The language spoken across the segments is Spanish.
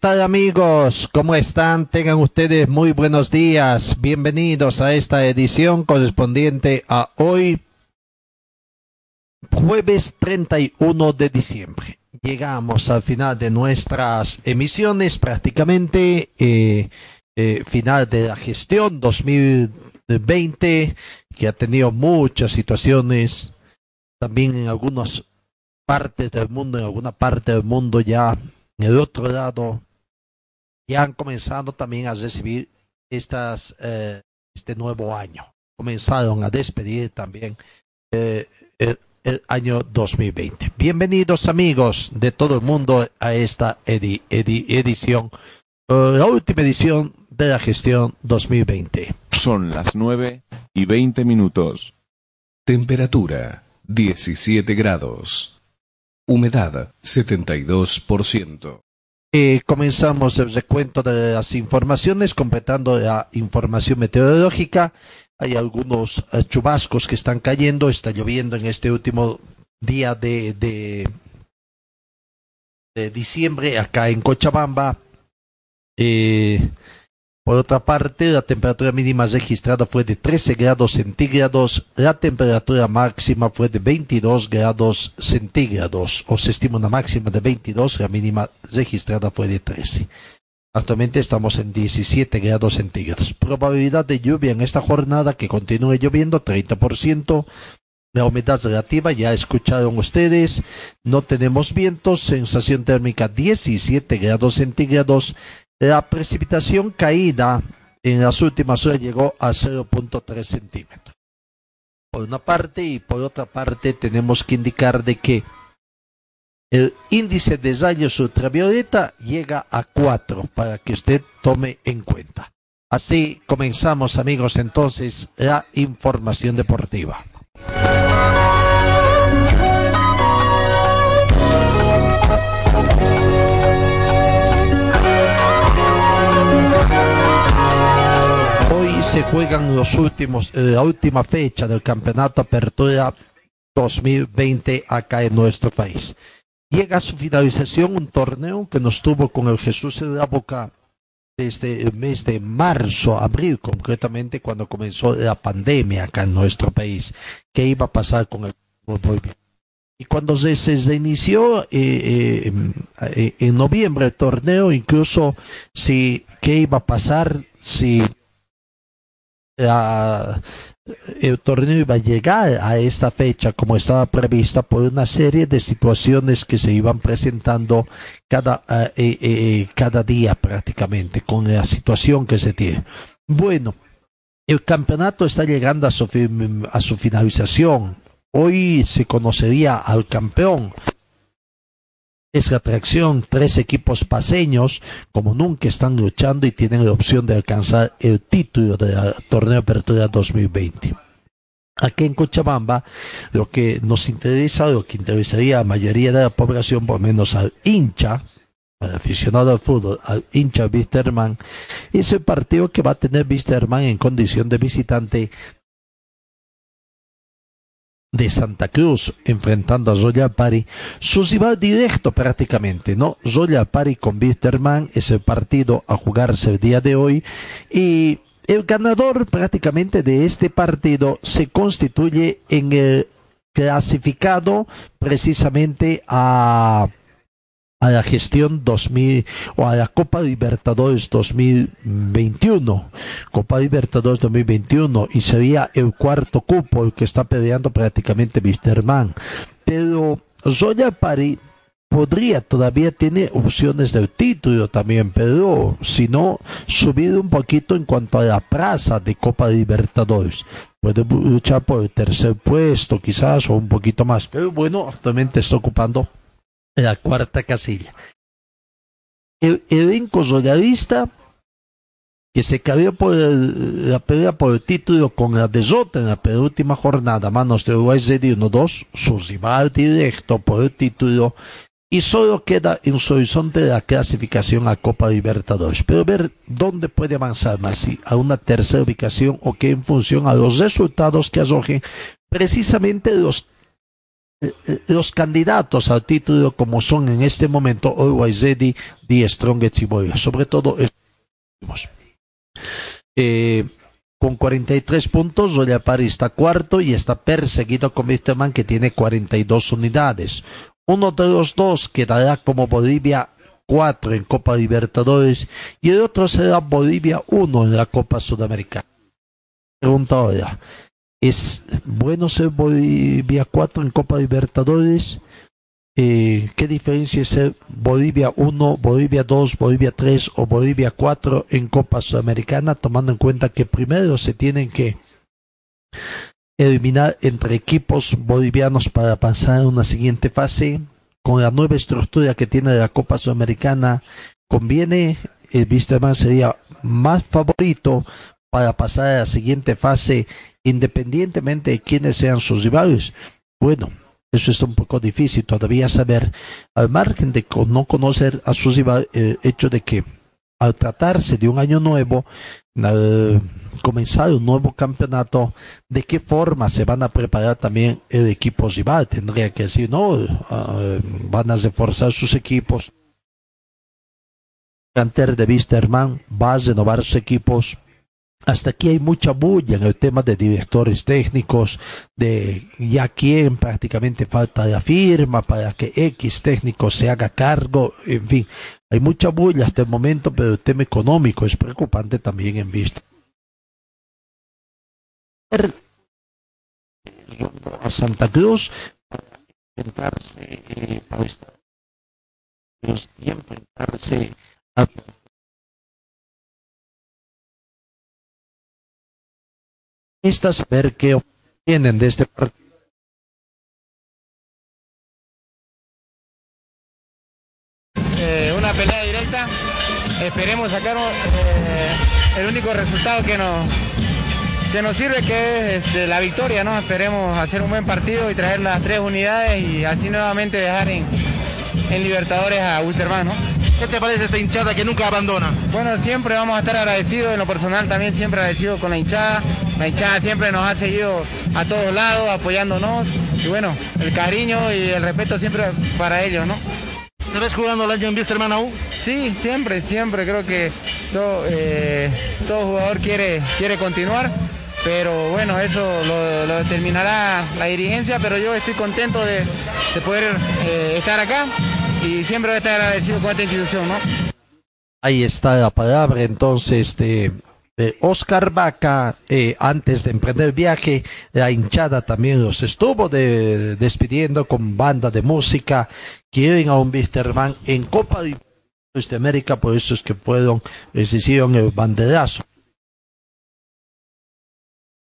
¿Qué tal amigos? ¿Cómo están? Tengan ustedes muy buenos días. Bienvenidos a esta edición correspondiente a hoy, jueves 31 de diciembre. Llegamos al final de nuestras emisiones, prácticamente eh, eh, final de la gestión 2020, que ha tenido muchas situaciones, también en algunas partes del mundo, en alguna parte del mundo ya en el otro lado ya han comenzado también a recibir estas, eh, este nuevo año. Comenzaron a despedir también eh, el, año 2020. Bienvenidos amigos de todo el mundo a esta edición, eh, la última edición de la gestión 2020. Son las 9 y 20 minutos. Temperatura 17 grados. Humedad 72%. Eh, comenzamos el recuento de las informaciones, completando la información meteorológica. Hay algunos eh, chubascos que están cayendo, está lloviendo en este último día de, de, de diciembre acá en Cochabamba. Eh, por otra parte, la temperatura mínima registrada fue de 13 grados centígrados, la temperatura máxima fue de 22 grados centígrados, o se estima una máxima de 22, la mínima registrada fue de 13. Actualmente estamos en 17 grados centígrados. Probabilidad de lluvia en esta jornada que continúe lloviendo 30%. La humedad relativa, ya escucharon ustedes, no tenemos vientos, sensación térmica 17 grados centígrados, la precipitación caída en las últimas horas llegó a 0.3 centímetros. Por una parte y por otra parte tenemos que indicar de que el índice de rayos ultravioleta llega a 4 para que usted tome en cuenta. Así comenzamos amigos entonces la información deportiva. Se juegan los últimos, eh, la última fecha del campeonato Apertura 2020 acá en nuestro país. Llega a su finalización un torneo que nos tuvo con el Jesús en la boca desde el mes de marzo, abril concretamente, cuando comenzó la pandemia acá en nuestro país. ¿Qué iba a pasar con el? Y cuando se, se inició eh, eh, en noviembre el torneo, incluso si qué iba a pasar si el torneo iba a llegar a esta fecha como estaba prevista por una serie de situaciones que se iban presentando cada, eh, eh, eh, cada día prácticamente con la situación que se tiene. Bueno, el campeonato está llegando a su, a su finalización. Hoy se conocería al campeón es la atracción. Tres equipos paseños, como nunca, están luchando y tienen la opción de alcanzar el título del torneo Apertura 2020. Aquí en Cochabamba, lo que nos interesa, lo que interesaría a la mayoría de la población, por menos al hincha, al aficionado al fútbol, al hincha Wisterman, es el partido que va a tener Wisterman en condición de visitante de Santa Cruz enfrentando a Royal Party, su rival directo prácticamente, ¿no? Royal Party con Wisterman es el partido a jugarse el día de hoy y el ganador prácticamente de este partido se constituye en el clasificado precisamente a a la gestión 2000 o a la Copa Libertadores 2021, Copa Libertadores 2021 y sería el cuarto cupo el que está peleando prácticamente Wisterman. Pero Zoya Pari podría, todavía tiene opciones del título también, pero si no, subir un poquito en cuanto a la plaza de Copa Libertadores. Puede luchar por el tercer puesto, quizás, o un poquito más. Pero bueno, actualmente está ocupando la cuarta casilla. El elenco royalista que se cayó por la pelea por el título con la derrota en la penúltima jornada, manos de Uruguay 1-2, su rival directo por el título, y solo queda en su horizonte la clasificación a Copa Libertadores. Pero ver dónde puede avanzar más, si a una tercera ubicación o que en función a los resultados que arrojen precisamente los los candidatos al título como son en este momento Always Ready, The Strongest y sobre todo eh, con 43 puntos, Pari está cuarto y está perseguido con Man que tiene 42 unidades. Uno de los dos quedará como Bolivia 4 en Copa Libertadores y el otro será Bolivia 1 en la Copa Sudamericana. ¿Es bueno ser Bolivia 4 en Copa Libertadores? Eh, ¿Qué diferencia es ser Bolivia 1, Bolivia 2, Bolivia 3 o Bolivia 4 en Copa Sudamericana, tomando en cuenta que primero se tienen que eliminar entre equipos bolivianos para pasar a una siguiente fase? Con la nueva estructura que tiene la Copa Sudamericana, conviene, el más sería más favorito para pasar a la siguiente fase independientemente de quiénes sean sus rivales. Bueno, eso está un poco difícil todavía saber, al margen de no conocer a sus rivales, el hecho de que al tratarse de un año nuevo, al comenzar un nuevo campeonato, de qué forma se van a preparar también el equipo rival. Tendría que decir, no, ah, van a reforzar sus equipos. Canter de Wisterman va a renovar sus equipos hasta aquí hay mucha bulla en el tema de directores técnicos, de ya quien prácticamente falta la firma para que X técnico se haga cargo, en fin, hay mucha bulla hasta el momento, pero el tema económico es preocupante también en vista. A Santa Cruz enfrentarse eh, enfrentarse a estas ver qué obtienen de este partido. Eh, una pelea directa. Esperemos sacar eh, el único resultado que nos, que nos sirve, que es este, la victoria, ¿no? Esperemos hacer un buen partido y traer las tres unidades y así nuevamente dejar en, en Libertadores a Wilterman, ¿no? ¿Qué te parece esta hinchada que nunca abandona? Bueno, siempre vamos a estar agradecidos, en lo personal también siempre agradecido con la hinchada. La hinchada siempre nos ha seguido a todos lados, apoyándonos. Y bueno, el cariño y el respeto siempre para ellos, ¿no? ¿Te ves jugando el año en aún? Sí, siempre, siempre. Creo que todo, eh, todo jugador quiere, quiere continuar pero bueno, eso lo, determinará la dirigencia, pero yo estoy contento de, poder eh, estar acá y siempre voy a estar agradecido con esta institución, ¿no? Ahí está la palabra entonces de, Oscar Vaca, eh, antes de emprender el viaje, la hinchada también los estuvo despidiendo con banda de música, quieren a un Wisterman en Copa de América, por eso es que fueron, les hicieron el banderazo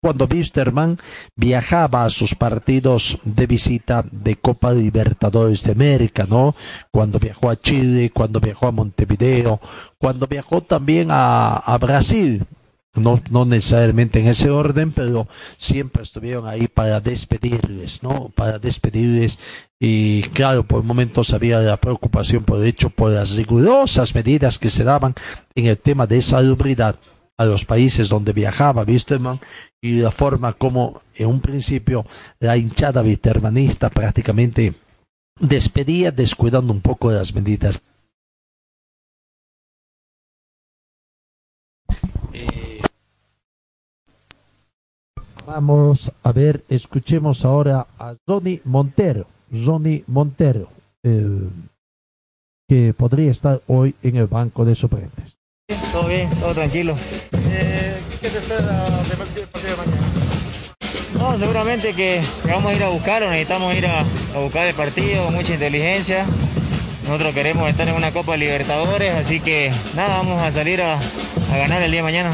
cuando Wisterman viajaba a sus partidos de visita de Copa Libertadores de América, ¿no? Cuando viajó a Chile, cuando viajó a Montevideo, cuando viajó también a, Brasil, no, no necesariamente en ese orden, pero siempre estuvieron ahí para despedirles, ¿no? Para despedirles. Y claro, por momentos había la preocupación, por hecho, por las rigurosas medidas que se daban en el tema de salubridad a los países donde viajaba Wisterman y la forma como en un principio la hinchada vitermanista prácticamente despedía descuidando un poco las medidas. Eh, vamos a ver, escuchemos ahora a Johnny Montero, Johnny Montero, que podría estar hoy en el banco de suplentes. Todo bien, todo tranquilo. Eh, ¿Qué te espera del partido de mañana? No, seguramente que, vamos a ir a buscarlo, necesitamos ir a, buscar el partido, mucha inteligencia. Nosotros queremos estar en una Copa Libertadores, así que nada, vamos a salir a, ganar el día de mañana.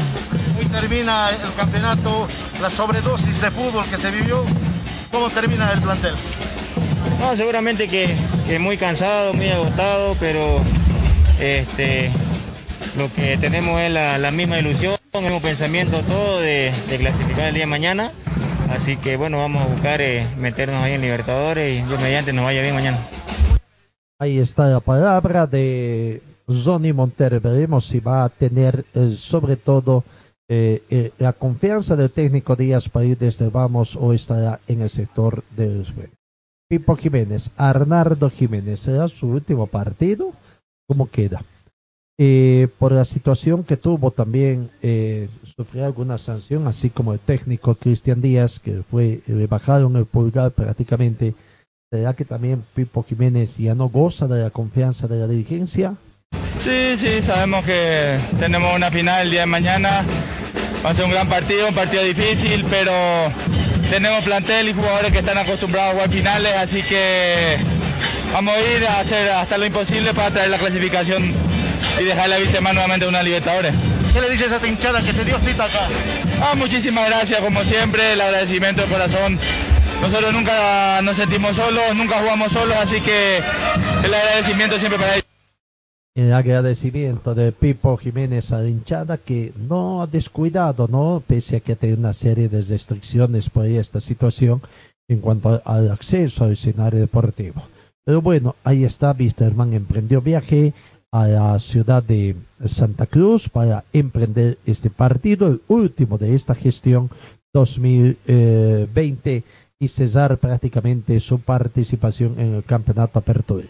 Hoy termina el campeonato, la sobredosis de fútbol que se vivió. ¿Cómo termina el plantel? No, seguramente que, que muy cansado, muy agotado, pero este, lo que tenemos es la, misma ilusión, el mismo pensamiento todo de, clasificar el día de mañana. Así que bueno, vamos a buscar eh, meternos ahí en Libertadores y yo mediante nos vaya bien mañana. Ahí está la palabra de Johnny Montero. Veremos si va a tener eh, sobre todo eh, la confianza del técnico Díaz para ir desde vamos o estará en el sector del Pipo Jiménez, Arnardo Jiménez, ¿será su último partido? ¿Cómo queda? Eh, por la situación que tuvo también, eh, sufrió alguna sanción, así como el técnico Cristian Díaz, que fue, le bajaron el pulgar prácticamente. ¿Será que también Pipo Jiménez ya no goza de la confianza de la dirigencia? Sí, sí, sabemos que tenemos una final el día de mañana. Va a ser un gran partido, un partido difícil, pero tenemos plantel y jugadores que están acostumbrados a jugar finales, así que vamos a ir a hacer hasta lo imposible para traer la clasificación y dejar la vista más nuevamente una Libertadores. ¿Qué le dices a esta hinchada que te dio cita acá? Ah, muchísimas gracias, como siempre, el agradecimiento de corazón. Nosotros nunca nos sentimos solos, nunca jugamos solos, así que el agradecimiento siempre para ellos el agradecimiento de Pipo Jiménez a la hinchada que no ha descuidado, ¿no? Pese a que tiene una serie de restricciones por esta situación en cuanto al acceso al escenario deportivo. Pero bueno, ahí está, Wisterman emprendió viaje a la ciudad de Santa Cruz para emprender este partido, el último de esta gestión 2020 y cesar prácticamente su participación en el campeonato apertura.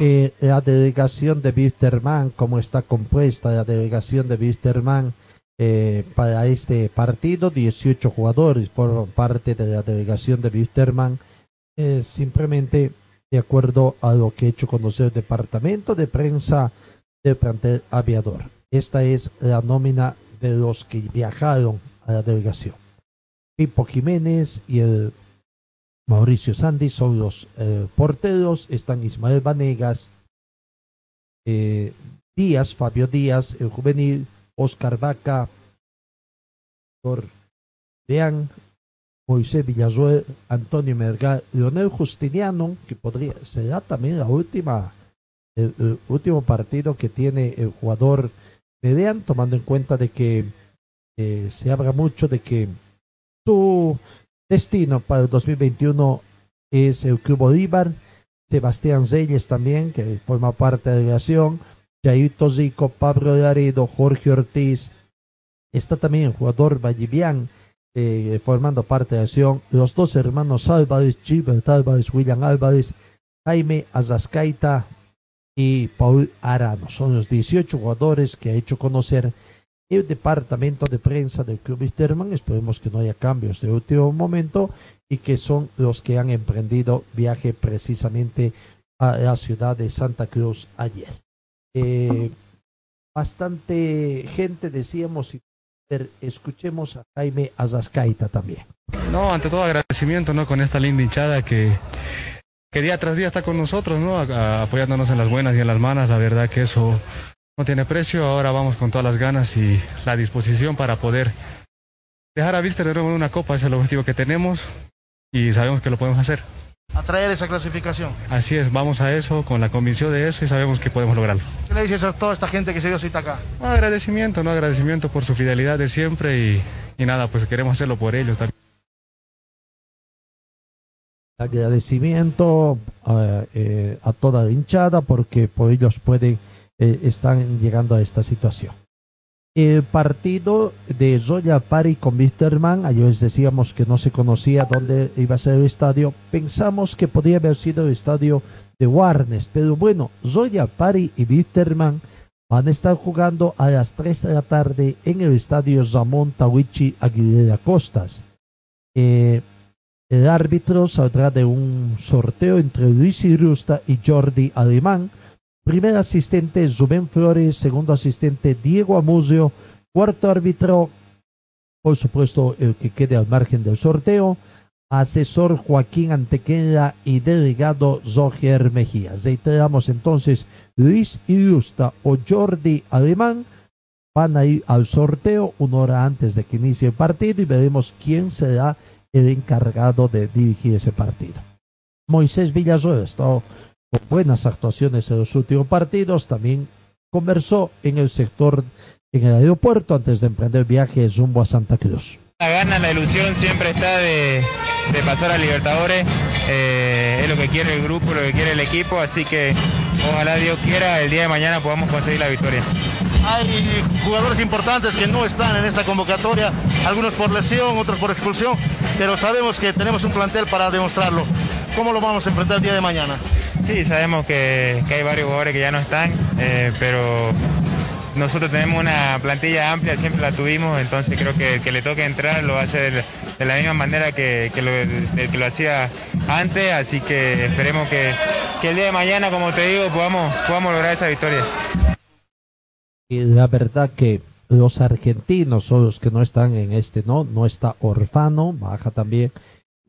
La delegación de Wisterman, cómo está compuesta la delegación de Wisterman eh, para este partido, 18 jugadores forman parte de la delegación de Wisterman, eh, simplemente de acuerdo a lo que he hecho conocer el departamento de prensa del plantel aviador. Esta es la nómina de los que viajaron a la delegación. Pipo Jiménez y el Mauricio Sandy son los eh, porteros, están Ismael Vanegas, eh, Díaz, Fabio Díaz, el juvenil, Oscar Vaca, Vean, Moisés Villazuel, Antonio Mergal, Leonel Justiniano, que podría, será también la última, el, último partido que tiene el jugador Vean, tomando en cuenta de que eh, se habla mucho de que su destino para el 2021 es el Club Bolívar, Sebastián Zeyes también, que forma parte de la delegación, Jair Tozico, Pablo Laredo, Jorge Ortiz, está también el jugador Vallivian, eh, formando parte de la acción, los dos hermanos Álvarez, Gilbert Álvarez, William Álvarez, Jaime Azascaita y Paul Arano. Son los 18 jugadores que ha hecho conocer el departamento de prensa del Club Wisterman. Esperemos que no haya cambios de último momento y que son los que han emprendido viaje precisamente a la ciudad de Santa Cruz ayer. Eh, bastante gente, decíamos, escuchemos a Jaime Azascaita también. No, ante todo agradecimiento, ¿no? Con esta linda hinchada que, que día tras día está con nosotros, ¿no? apoyándonos en las buenas y en las malas, la verdad que eso no tiene precio, ahora vamos con todas las ganas y la disposición para poder dejar a Víctor de nuevo en una copa, ese es el objetivo que tenemos y sabemos que lo podemos hacer. Atraer esa clasificación. Así es, vamos a eso, con la convicción de eso y sabemos que podemos lograrlo. ¿Qué le dices a toda esta gente que se dio cita acá? agradecimiento, no agradecimiento por su fidelidad de siempre y, y nada, pues queremos hacerlo por ellos también. Agradecimiento eh, eh, a toda la hinchada porque por ellos pueden eh, están llegando a esta situación. El partido de Zoya Pari con Wisterman, ayer decíamos que no se conocía dónde iba a ser el estadio, pensamos que podía haber sido el estadio de Warnes, pero bueno, Zoya Pari y Wisterman van a estar jugando a las 3 de la tarde en el estadio Zamón Tawichi Aguilera Costas. Eh, el árbitro saldrá de un sorteo entre Luis Irusta y Jordi Alemán, Primer asistente Zubén Flores, segundo asistente Diego Amuzio, cuarto árbitro, por supuesto el que quede al margen del sorteo, asesor Joaquín Antequera y delegado Roger Mejía. Reiteramos entonces, Luis Ilusta o Jordi Alemán van a ir al sorteo una hora antes de que inicie el partido y veremos quién será el encargado de dirigir ese partido. Moisés Villazuela con buenas actuaciones en los últimos partidos, también conversó en el sector, en el aeropuerto, antes de emprender viaje rumbo a Santa Cruz. La gana, la ilusión siempre está de, pasar a Libertadores. Eh, es lo que quiere el grupo, lo que quiere el equipo, así que ojalá Dios quiera el día de mañana podamos conseguir la victoria. Hay jugadores importantes que no están en esta convocatoria, algunos por lesión, otros por expulsión, pero sabemos que tenemos un plantel para demostrarlo. ¿Cómo lo vamos a enfrentar el día de mañana? Sí, sabemos que, hay varios jugadores que ya no están, eh, pero nosotros tenemos una plantilla amplia, siempre la tuvimos, entonces creo que el que le toque entrar lo hace de, la misma manera que, lo, que lo hacía antes, así que esperemos que, el día de mañana, como te digo, podamos, podamos lograr esa victoria. Y la verdad que los argentinos son los que no están en este, ¿no? No está Orfano, baja también.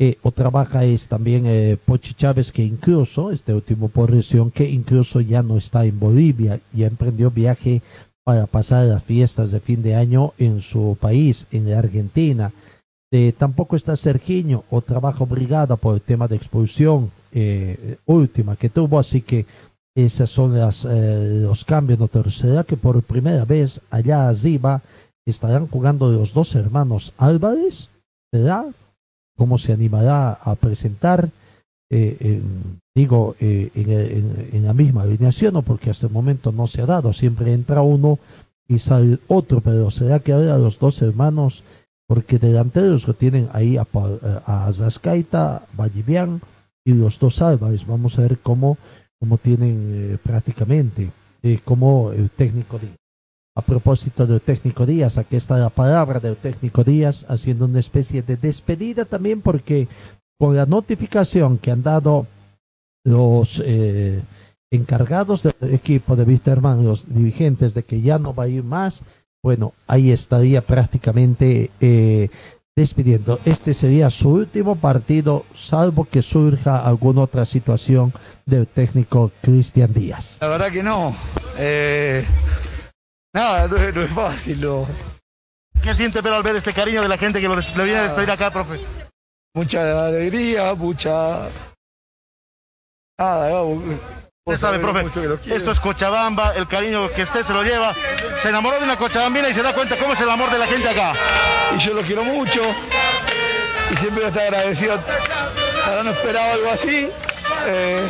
Eh, otra baja es también eh, Pochi Chávez, que incluso, este último por lesión, que incluso ya no está en Bolivia, ya emprendió viaje para pasar las fiestas de fin de año en su país, en la Argentina. Eh, tampoco está Sergiño o trabajo obligado por el tema de expulsión eh, última que tuvo, así que esos son las, eh, los cambios. ¿no? será que por primera vez allá arriba estarán jugando los dos hermanos Álvarez? ¿Será? ¿Cómo se animará a presentar? Eh, digo, eh, en, la misma alineación, ¿no? porque hasta el momento no se ha dado, siempre entra uno y sale otro, pero será que ahora los dos hermanos, porque delanteros lo tienen ahí a, a Zascaita, y los dos Álvarez, vamos a ver cómo, cómo tienen eh, prácticamente, como el técnico Díaz. A propósito del técnico Díaz, aquí está la palabra del técnico Díaz, haciendo una especie de despedida también, porque con la notificación que han dado los eh, encargados del equipo de Wisterman, los dirigentes de que ya no va a ir más, bueno, ahí estaría prácticamente eh, despidiendo. Este sería su último partido, salvo que surja alguna otra situación del técnico Cristian Díaz. La verdad que no. Eh, nada, no, es fácil. ¿Qué siente pero al ver este cariño de la gente que lo, le viene a despedir acá, profe? mucha alegría, mucha... Nada, Usted sabe, profe, esto es Cochabamba, el cariño que usted se lo lleva. Se enamoró de una cochabambina y se da cuenta cómo es el amor de la gente acá. Y yo lo quiero mucho y siempre estoy agradecido. Ahora no esperaba algo así. Eh,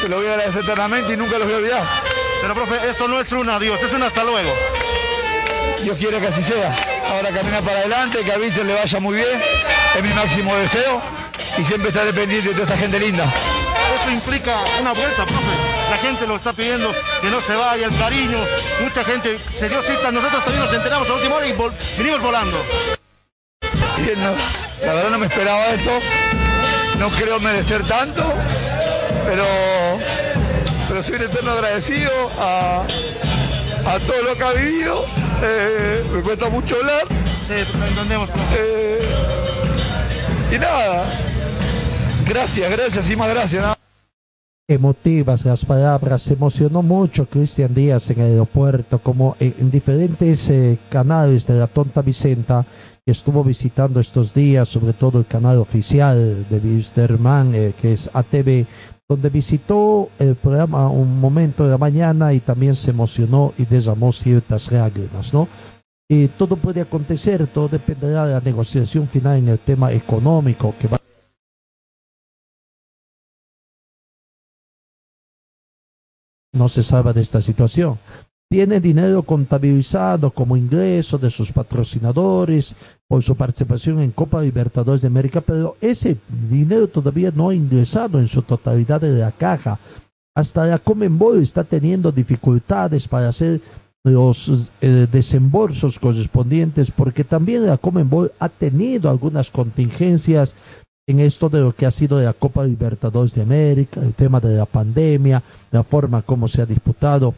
se lo voy a agradecer eternamente y nunca lo voy a olvidar. Pero, profe, esto no es un adiós, es un hasta luego. Dios quiere que así sea. Ahora camina para adelante, que a Víctor le vaya muy bien es mi máximo deseo y siempre estar dependiente de toda esta gente linda. Eso implica una vuelta, profe. La gente lo está pidiendo que no se vaya, el cariño. Mucha gente se dio cita, nosotros también nos enteramos a última hora y vinimos volando. Bien, la verdad no me esperaba esto. No creo merecer tanto, pero, pero soy un eterno agradecido a, a todo lo que ha vivido. Eh, me cuesta mucho hablar. Sí, lo entendemos. Eh, y nada, gracias, gracias y más gracias. Emotivas las palabras, se emocionó mucho Cristian Díaz en el aeropuerto, como en, diferentes eh, canales de la Tonta Vicenta, que estuvo visitando estos días, sobre todo el canal oficial de Wisterman, eh, que es ATV, donde visitó el programa un momento de la mañana y también se emocionó y derramó ciertas lágrimas, ¿no? Y todo puede acontecer, todo dependerá de la negociación final en el tema económico que va no se salva de esta situación. Tiene dinero contabilizado como ingreso de sus patrocinadores por su participación en Copa Libertadores de América, pero ese dinero todavía no ha ingresado en su totalidad de la caja. Hasta la Comenbol está teniendo dificultades para hacer los eh, desembolsos correspondientes, porque también la Comenbol ha tenido algunas contingencias en esto de lo que ha sido la Copa Libertadores de América, el tema de la pandemia, la forma como se ha disputado.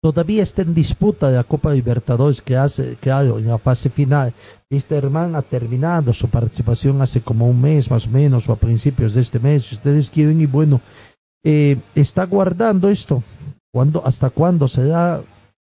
Todavía está en disputa la Copa Libertadores que hace, claro, en la fase final. Este hermano ha terminado su participación hace como un mes más o menos, o a principios de este mes, si ustedes quieren, y bueno, eh, está guardando esto. ¿Cuándo, ¿Hasta cuándo será?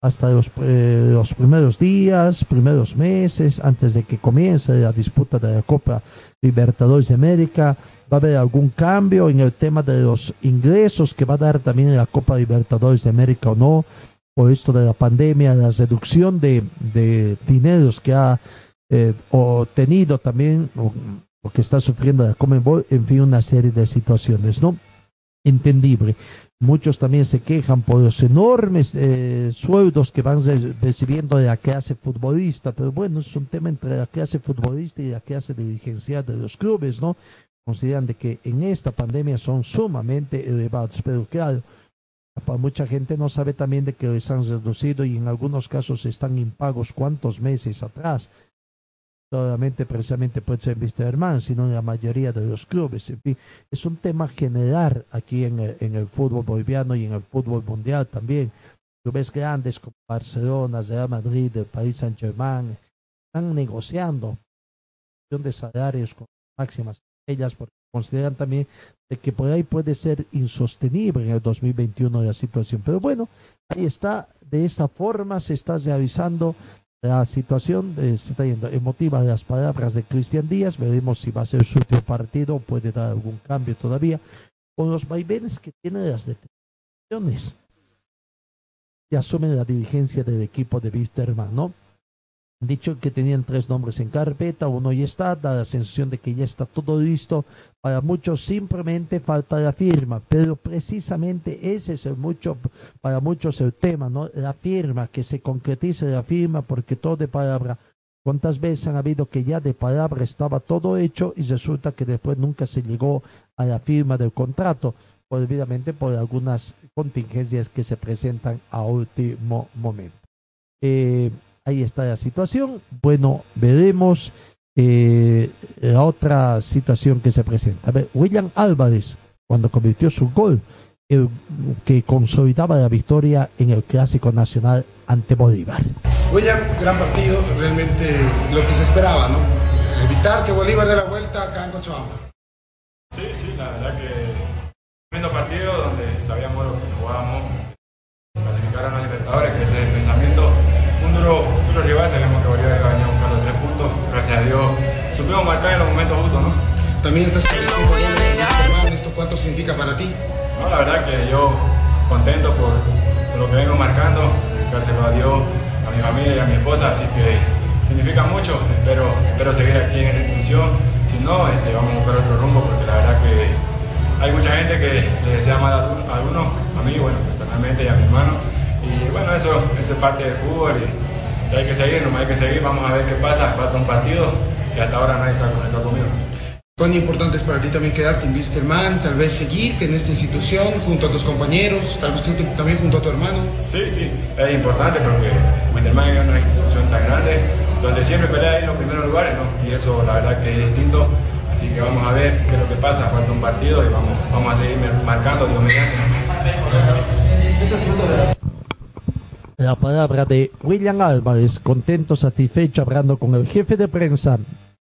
hasta los, eh, los, primeros días, primeros meses, antes de que comience la disputa de la Copa Libertadores de América. Va a haber algún cambio en el tema de los ingresos que va a dar también la Copa Libertadores de América o no, por esto de la pandemia, la reducción de, de dineros que ha eh, o tenido también, o, que está sufriendo la Comebol, en fin, una serie de situaciones, ¿no? Entendible. Muchos también se quejan por los enormes eh, sueldos que van recibiendo de la clase futbolista, pero bueno, es un tema entre la clase futbolista y la clase dirigencial de los clubes, ¿no? Consideran de que en esta pandemia son sumamente elevados, pero claro, mucha gente no sabe también de que les han reducido y en algunos casos están impagos cuántos meses atrás solamente precisamente puede ser Mr. Herman, sino en la mayoría de los clubes. En fin, es un tema general aquí en el, en el fútbol boliviano y en el fútbol mundial también. Clubes grandes como Barcelona, Real Madrid, el Paris Saint-Germain, están negociando de salarios con máximas ellas porque consideran también que por ahí puede ser insostenible en el 2021 la situación. Pero bueno, ahí está, de esa forma se está realizando la situación se está yendo emotiva de las palabras de Cristian Díaz. Veremos si va a ser su último partido puede dar algún cambio todavía. Con los vaivenes que tiene las detenciones que asume la dirigencia del equipo de Wisterman, ¿no? dicho que tenían tres nombres en carpeta, uno ya está, da la sensación de que ya está todo listo. Para muchos simplemente falta la firma, pero precisamente ese es el mucho, para muchos el tema, ¿no? La firma, que se concretice la firma, porque todo de palabra. ¿Cuántas veces han habido que ya de palabra estaba todo hecho y resulta que después nunca se llegó a la firma del contrato? Obviamente por algunas contingencias que se presentan a último momento. Eh, ahí está la situación. Bueno, veremos eh, la otra situación que se presenta. A ver, William Álvarez, cuando convirtió su gol, el, que consolidaba la victoria en el Clásico Nacional ante Bolívar. William, gran partido, realmente lo que se esperaba, ¿no? Evitar que Bolívar dé la vuelta acá en Cochabamba. Sí, sí, la verdad que tremendo partido donde sabíamos lo que jugábamos, clasificar a los Libertadores, que ese es el pensamiento un duro, duro rival, sabíamos que Bolívar iba a buscar los tres puntos. Gracias a Dios supimos marcar en los momentos justos, ¿no? También estás con ¿Esto cuánto significa para ti? No, la verdad que yo contento por, lo que vengo marcando, dedicárselo a Dios, a mi familia y a mi esposa, así que significa mucho. Espero, espero seguir aquí en institución. Si no, este, vamos a buscar otro rumbo porque la verdad que hay mucha gente que le desea mal a algunos, a mí, bueno, personalmente y a mi hermano y bueno, eso, es parte del fútbol y, hay que seguir, nomás hay que seguir, vamos a ver qué pasa, falta un partido y hasta ahora nadie está conectado conmigo. ¿Cuán importante es para ti también quedarte en Wisterman, tal vez seguir en esta institución junto a tus compañeros, tal vez también junto a tu hermano? Sí, sí, es importante porque Wisterman es una institución tan grande donde siempre pelea en los primeros lugares, ¿no? Y eso la verdad que es distinto, así que vamos a ver qué es lo que pasa, falta un partido y vamos, vamos a seguir marcando, Dios mediante la palabra de William Álvarez, contento, satisfecho, hablando con el jefe de prensa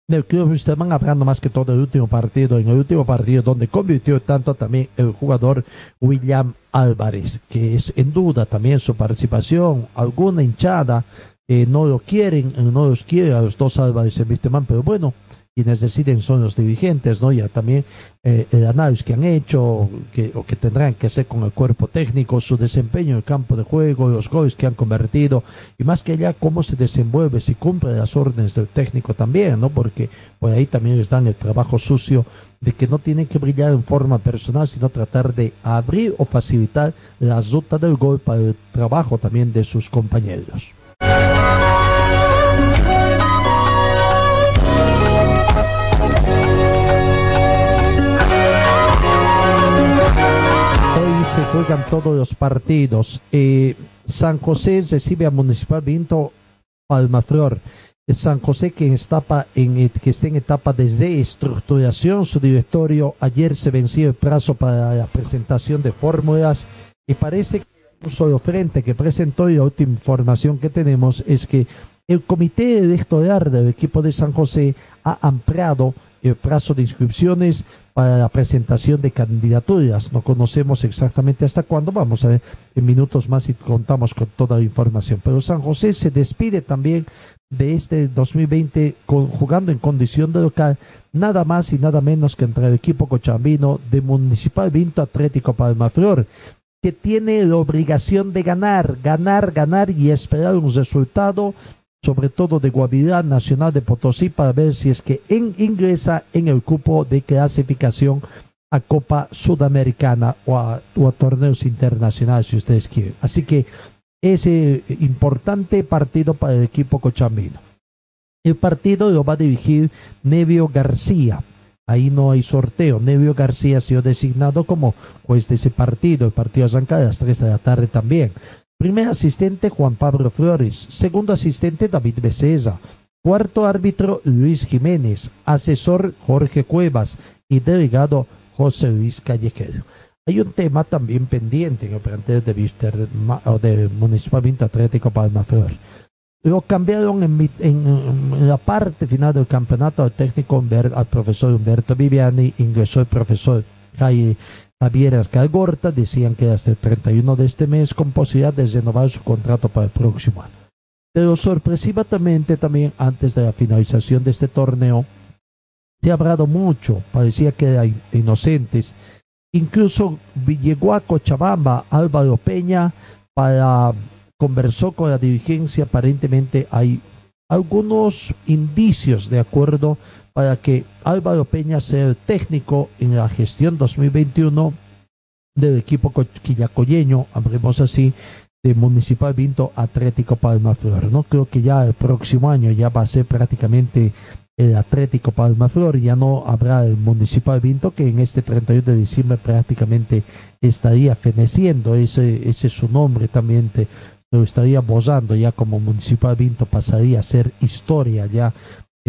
del club van hablando más que todo del último partido, en el último partido donde convirtió tanto también el jugador William Álvarez, que es en duda también su participación, alguna hinchada eh, no lo quieren, no los quiere a los dos Álvarez en Vistemán, pero bueno, quienes deciden son los dirigentes, ¿no? Ya también eh, el análisis que han hecho que, o que tendrán que hacer con el cuerpo técnico, su desempeño en el campo de juego, los goles que han convertido y más que allá cómo se desenvuelve, si cumple las órdenes del técnico también, ¿no? Porque por ahí también les dan el trabajo sucio de que no tienen que brillar en forma personal, sino tratar de abrir o facilitar la ruta del gol para el trabajo también de sus compañeros. Juegan todos los partidos. Eh, San José recibe a Municipal Vinto Palmaflor. Eh, San José que, está en, que está en etapa de reestructuración, su directorio ayer se venció el plazo para la presentación de fórmulas y parece que un solo frente que presentó y la última información que tenemos es que el comité electoral del equipo de San José ha ampliado el plazo de inscripciones para la presentación de candidaturas. No conocemos exactamente hasta cuándo. Vamos a ver en minutos más y contamos con toda la información. Pero San José se despide también de este 2020 jugando en condición de local, nada más y nada menos que entre el equipo cochambino de Municipal Vinto Atlético Palmaflor, que tiene la obligación de ganar, ganar, ganar y esperar un resultado sobre todo de Guavirá Nacional de Potosí, para ver si es que ingresa en el cupo de clasificación a Copa Sudamericana o a, torneos internacionales, si ustedes quieren. Así que ese importante partido para el equipo cochambino. El partido lo va a dirigir Nevio García. Ahí no hay sorteo. Nevio García ha sido designado como juez de ese partido. El partido arranca a las 3 de la tarde también. Primer asistente Juan Pablo Flores. Segundo asistente David Becesa. Cuarto árbitro Luis Jiménez. Asesor Jorge Cuevas. Y delegado José Luis Callejero. Hay un tema también pendiente en el plantel de Víster o de Atlético Palma Flor. Lo cambiaron en, la parte final del campeonato al técnico al profesor Humberto Viviani, ingresó el profesor Javier Ascalgorta, decían que hasta el 31 de este mes con posibilidad de renovar su contrato para el próximo año. Pero sorpresivamente también antes de la finalización de este torneo, se ha hablado mucho, parecía que eran inocentes. Incluso llegó a Cochabamba Álvaro Peña para conversó con la dirigencia. Aparentemente hay algunos indicios de acuerdo para que Álvaro Peña sea el técnico en la gestión 2021 del equipo quillacoyeño, hablemos así, de Municipal Vinto Atlético Palma Flor. No creo que ya el próximo año ya va a ser prácticamente el Atlético Palma Flor, ya no habrá el Municipal Vinto, que en este 31 de diciembre prácticamente estaría feneciendo, ese, ese es su nombre también, lo estaría bozando ya como Municipal Vinto, pasaría a ser historia ya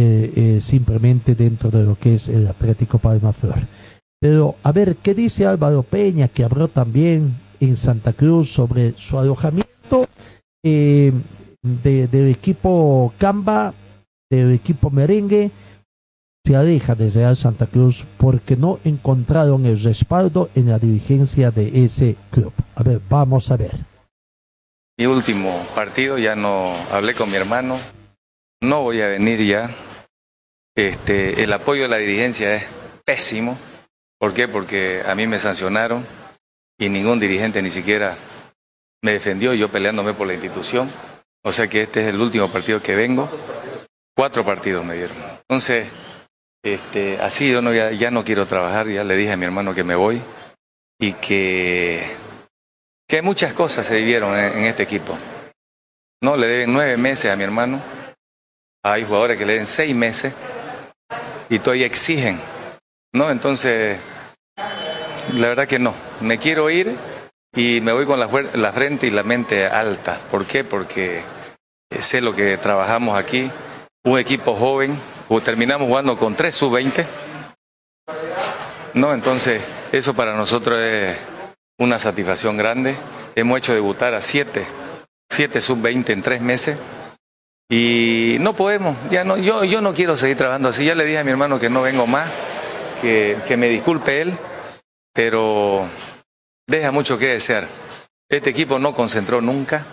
eh, eh, simplemente dentro de lo que es el Atlético Palma Flor. Pero a ver, ¿qué dice Álvaro Peña, que habló también en Santa Cruz sobre su alojamiento eh, del equipo Camba del equipo merengue se aleja de Real Santa Cruz porque no encontraron el respaldo en la dirigencia de ese club. A ver, vamos a ver. Mi último partido, ya no hablé con mi hermano, no voy a venir ya. Este, el apoyo de la dirigencia es pésimo. ¿Por qué? Porque a mí me sancionaron y ningún dirigente ni siquiera me defendió, yo peleándome por la institución. O sea que este es el último partido que vengo Cuatro partidos me dieron. Entonces, este, así yo no, ya, no quiero trabajar, ya le dije a mi hermano que me voy y que, que muchas cosas se vivieron en, este equipo. No, le deben nueve meses a mi hermano, hay jugadores que le den seis meses y todavía exigen, ¿no? Entonces, la verdad que no, me quiero ir y me voy con la, la frente y la mente alta. ¿Por qué? Porque sé lo que trabajamos aquí un equipo joven, terminamos jugando con tres sub-20. No, entonces eso para nosotros es una satisfacción grande. Hemos hecho debutar a siete, siete sub-20 en tres meses. Y no podemos, ya no, yo, yo no quiero seguir trabajando así. Ya le dije a mi hermano que no vengo más, que, que me disculpe él, pero deja mucho que desear. Este equipo no concentró nunca.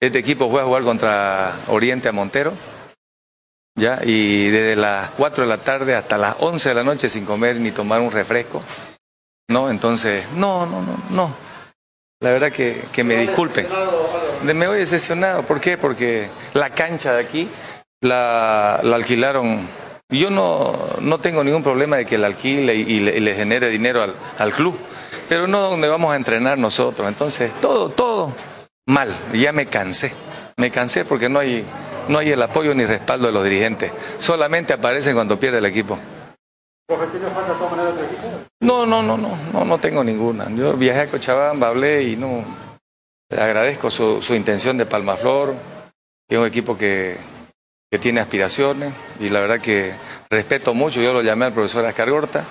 Este equipo fue a jugar contra Oriente a Montero ¿ya? Y desde las 4 de la tarde hasta las 11 de la noche sin comer ni tomar un refresco, ¿no? Entonces, no, no, no, no. La verdad que, que me disculpen. Me voy decepcionado. ¿Por qué? Porque la cancha de aquí la, la alquilaron. Yo no, no tengo ningún problema de que la alquile y, le, genere dinero al, al club, pero no donde vamos a entrenar nosotros. Entonces, todo, todo mal. Ya me cansé. Me cansé porque no hay, no hay el apoyo ni respaldo de los dirigentes. Solamente aparecen cuando pierde el equipo. No, no, no, no, no, no tengo ninguna. Yo viajé a Cochabamba, hablé y no. Agradezco su, intención de Palmaflor, que es un equipo que, tiene aspiraciones y la verdad que respeto mucho. Yo lo llamé al profesor Ascargorta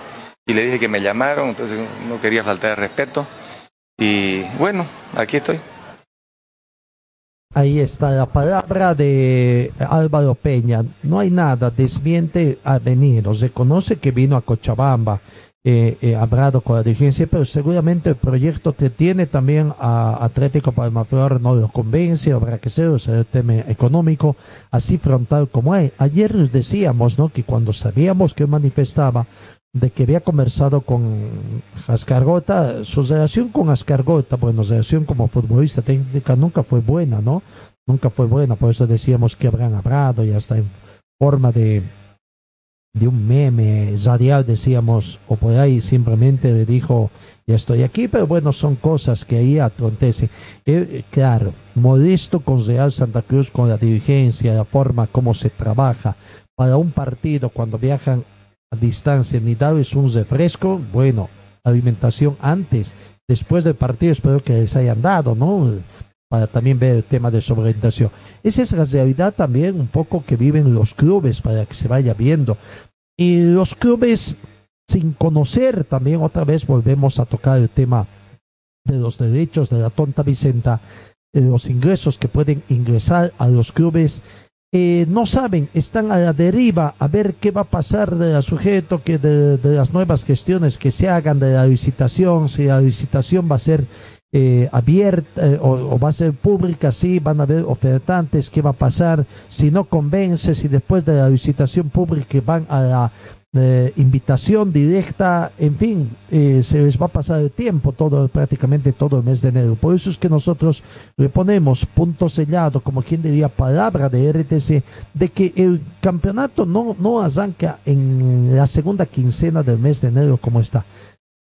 y le dije que me llamaron, entonces no quería faltar de respeto. Y bueno, aquí estoy. Ahí está la palabra de Álvaro Peña. No hay nada, desmiente a venir. Se conoce que vino a Cochabamba, eh, eh, hablado con la dirigencia, pero seguramente el proyecto que tiene también a Atlético Palmaflor no lo convence, habrá que ser, o sea, el tema económico, así frontal como hay. Ayer decíamos, ¿no?, que cuando sabíamos que manifestaba, de que había conversado con Ascargota, su relación con Ascargota, bueno, su relación como futbolista técnica nunca fue buena, ¿no? nunca fue buena, por eso decíamos que habrán hablado y hasta en forma de, de un meme radial decíamos, o por ahí simplemente le dijo, ya estoy aquí, pero bueno, son cosas que ahí acontecen. Eh, claro, modesto con Real Santa Cruz, con la dirigencia, la forma como se trabaja para un partido cuando viajan a distancia, ni es un refresco, bueno, alimentación antes, después del partido espero que les hayan dado, ¿no? Para también ver el tema de sobrealimentación. Esa es la realidad también un poco que viven los clubes para que se vaya viendo. Y los clubes sin conocer también otra vez volvemos a tocar el tema de los derechos de la tonta Vicenta, de los ingresos que pueden ingresar a los clubes eh, no saben, están a la deriva a ver qué va a pasar del sujeto, que de, las nuevas gestiones que se hagan de la licitación, si la licitación va a ser eh, abierta eh, o, va a ser pública, si van a haber ofertantes, qué va a pasar, si no convence, si después de la licitación pública van a la eh, invitación directa, en fin, eh, se les va a pasar el tiempo todo, prácticamente todo el mes de enero. Por eso es que nosotros le ponemos punto sellado, como quien diría, palabra de RTC, de que el campeonato no, no arranca en la segunda quincena del mes de enero como está.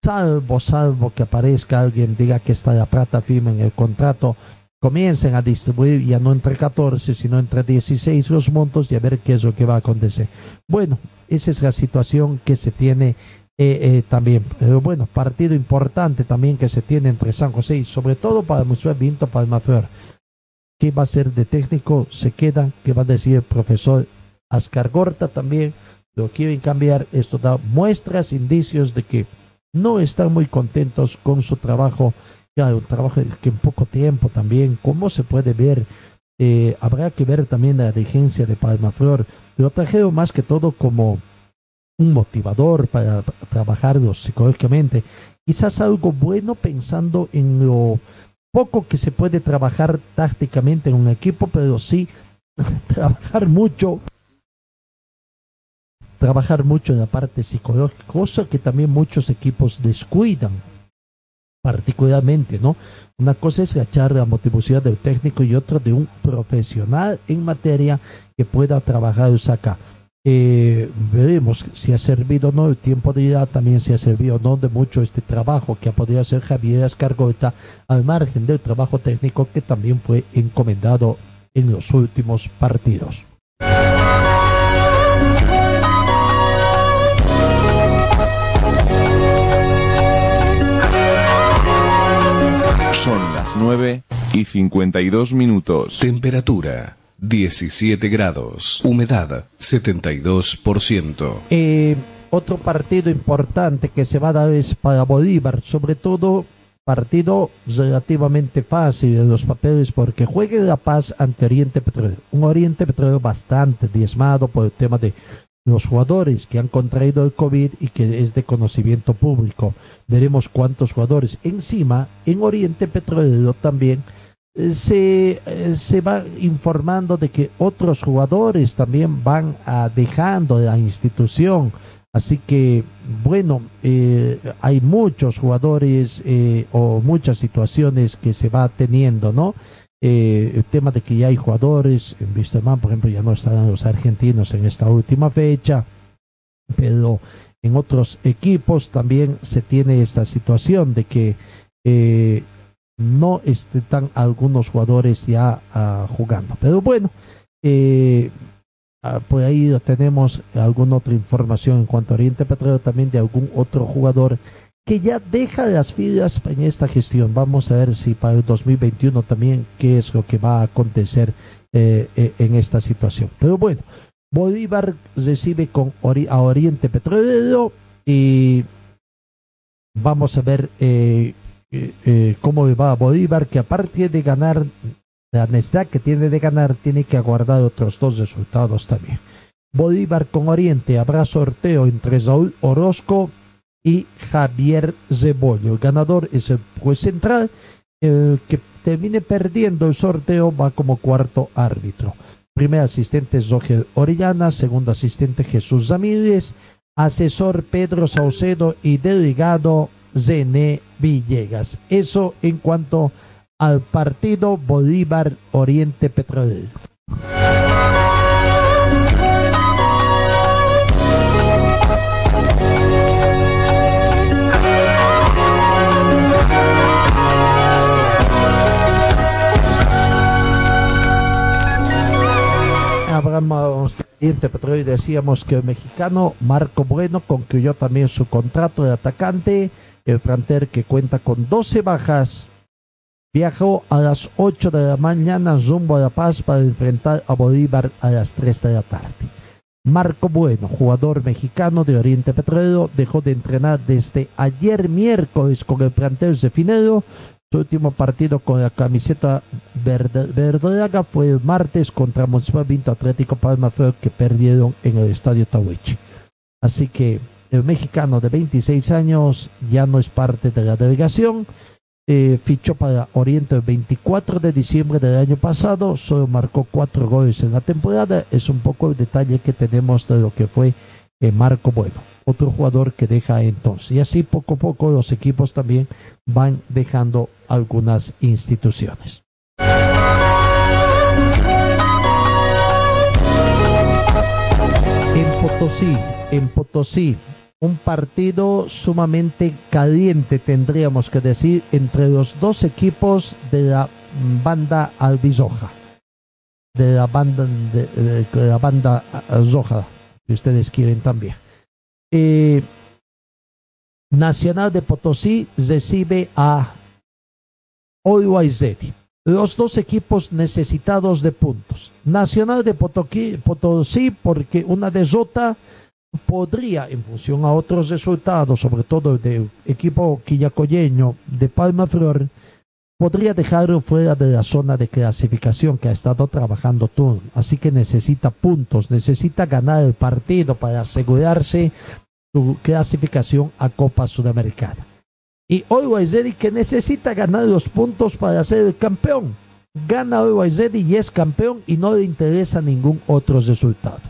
Salvo, salvo que aparezca alguien, diga que está la plata firme en el contrato comiencen a distribuir ya no entre 14, sino entre 16 los montos y a ver qué es lo que va a acontecer. Bueno, esa es la situación que se tiene eh, eh, también. Pero bueno, partido importante también que se tiene entre San José y sobre todo para el Museo Vinto Palmaflor. ¿Qué va a ser de técnico? Se queda, ¿qué va a decir el profesor Ascar Gorta también? Lo quieren cambiar. Esto da muestras, indicios de que no están muy contentos con su trabajo Claro, un trabajo que en poco tiempo también, ¿cómo se puede ver? Eh, habrá que ver también la dirigencia de Palmaflor. Lo trajeron más que todo como un motivador para trabajarlo psicológicamente. Quizás algo bueno pensando en lo poco que se puede trabajar tácticamente en un equipo, pero sí trabajar mucho trabajar mucho en la parte psicológica, cosa que también muchos equipos descuidan particularmente, ¿no? Una cosa es la motivación del técnico y otra de un profesional en materia que pueda trabajar acá. Eh, veremos si ha servido o no, el tiempo dirá también si ha servido o no de mucho este trabajo que ha podido hacer Javier Escargota al margen del trabajo técnico que también fue encomendado en los últimos partidos. Son las 9 y 52 minutos. Temperatura 17 grados. Humedad 72%. Eh, otro partido importante que se va a dar es para Bolívar, sobre todo partido relativamente fácil en los papeles porque juegue La Paz ante Oriente Petróleo. Un Oriente Petróleo bastante diezmado por el tema de los jugadores que han contraído el COVID y que es de conocimiento público. Veremos cuántos jugadores. Encima, en Oriente Petrolero también eh, se, eh, se va informando de que otros jugadores también van a dejando la institución. Así que, bueno, eh, hay muchos jugadores o muchas situaciones que se va teniendo, ¿no? Eh, el tema de que ya hay jugadores, en Wisterman, por ejemplo, ya no están los argentinos en esta última fecha, pero en otros equipos también se tiene esta situación de que eh, no están algunos jugadores ya ah, jugando. Pero bueno, eh, ah, por ahí tenemos alguna otra información en cuanto a Oriente Petróleo, también de algún otro jugador que ya deja las filas en esta gestión. Vamos a ver si para el 2021 también qué es lo que va a acontecer eh, eh, en esta situación. Pero bueno, Bolívar recibe con a Oriente Petrolero y vamos a ver eh, cómo va a Bolívar, que aparte de ganar la necesidad que tiene de ganar, tiene que aguardar otros dos resultados también. Bolívar con Oriente, habrá sorteo entre Saúl Orozco y Javier Zebollo. El ganador es el juez central, el que termine perdiendo el sorteo va como cuarto árbitro. Primer asistente es Roger Orellana, segundo asistente Jesús Ramírez, asesor Pedro Saucedo y delegado Zené Villegas. Eso en cuanto al partido Bolívar Oriente Petrolero. Abraham Oriente Petrolero decíamos que el mexicano Marco Bueno concluyó también su contrato de atacante. El planter que cuenta con 12 bajas viajó a las 8 de la mañana rumbo a La Paz para enfrentar a Bolívar a las 3 de la tarde. Marco Bueno, jugador mexicano de Oriente Petrolero, dejó de entrenar desde ayer miércoles con el plantel de Finero. Su último partido con la camiseta verde, verdolaga fue el martes contra Municipal Vinto Atlético Palma Flor que perdieron en el estadio Tawichi. Así que el mexicano de 26 años ya no es parte de la delegación. Eh, fichó para Oriente el 24 de diciembre del año pasado, solo marcó cuatro goles en la temporada. Es un poco el detalle que tenemos de lo que fue Marco Bueno, otro jugador que deja entonces. Y así poco a poco los equipos también van dejando algunas instituciones. En Potosí, en Potosí, un partido sumamente caliente, tendríamos que decir, entre los dos equipos de la banda albizoja, de la banda, de, banda roja, si ustedes quieren también. Eh, Nacional de Potosí recibe a Oiwaizeti. Los dos equipos necesitados de puntos. Nacional de Potosí porque una derrota podría, en función a otros resultados, sobre todo del equipo quillacoyeño de Palma Flor, podría dejarlo fuera de la zona de clasificación que ha estado trabajando tú. Así que necesita puntos, necesita ganar el partido para asegurarse su clasificación a Copa Sudamericana. Y hoy que necesita ganar los puntos para ser el campeón. Gana hoy y es campeón y no le interesa ningún otro resultado.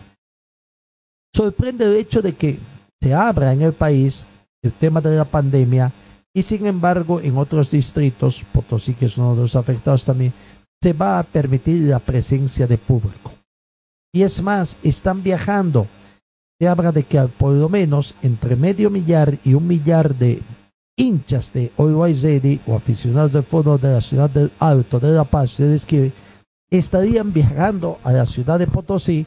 Sorprende el hecho de que se abra en el país el tema de la pandemia y sin embargo en otros distritos, Potosí que es uno de los afectados también, se va a permitir la presencia de público. Y es más, están viajando. Se habla de que por lo menos entre medio millar y un millar de hinchas de OYZ o aficionados del fútbol de la ciudad del Alto de La Paz, de Esquive, estarían viajando a la ciudad de Potosí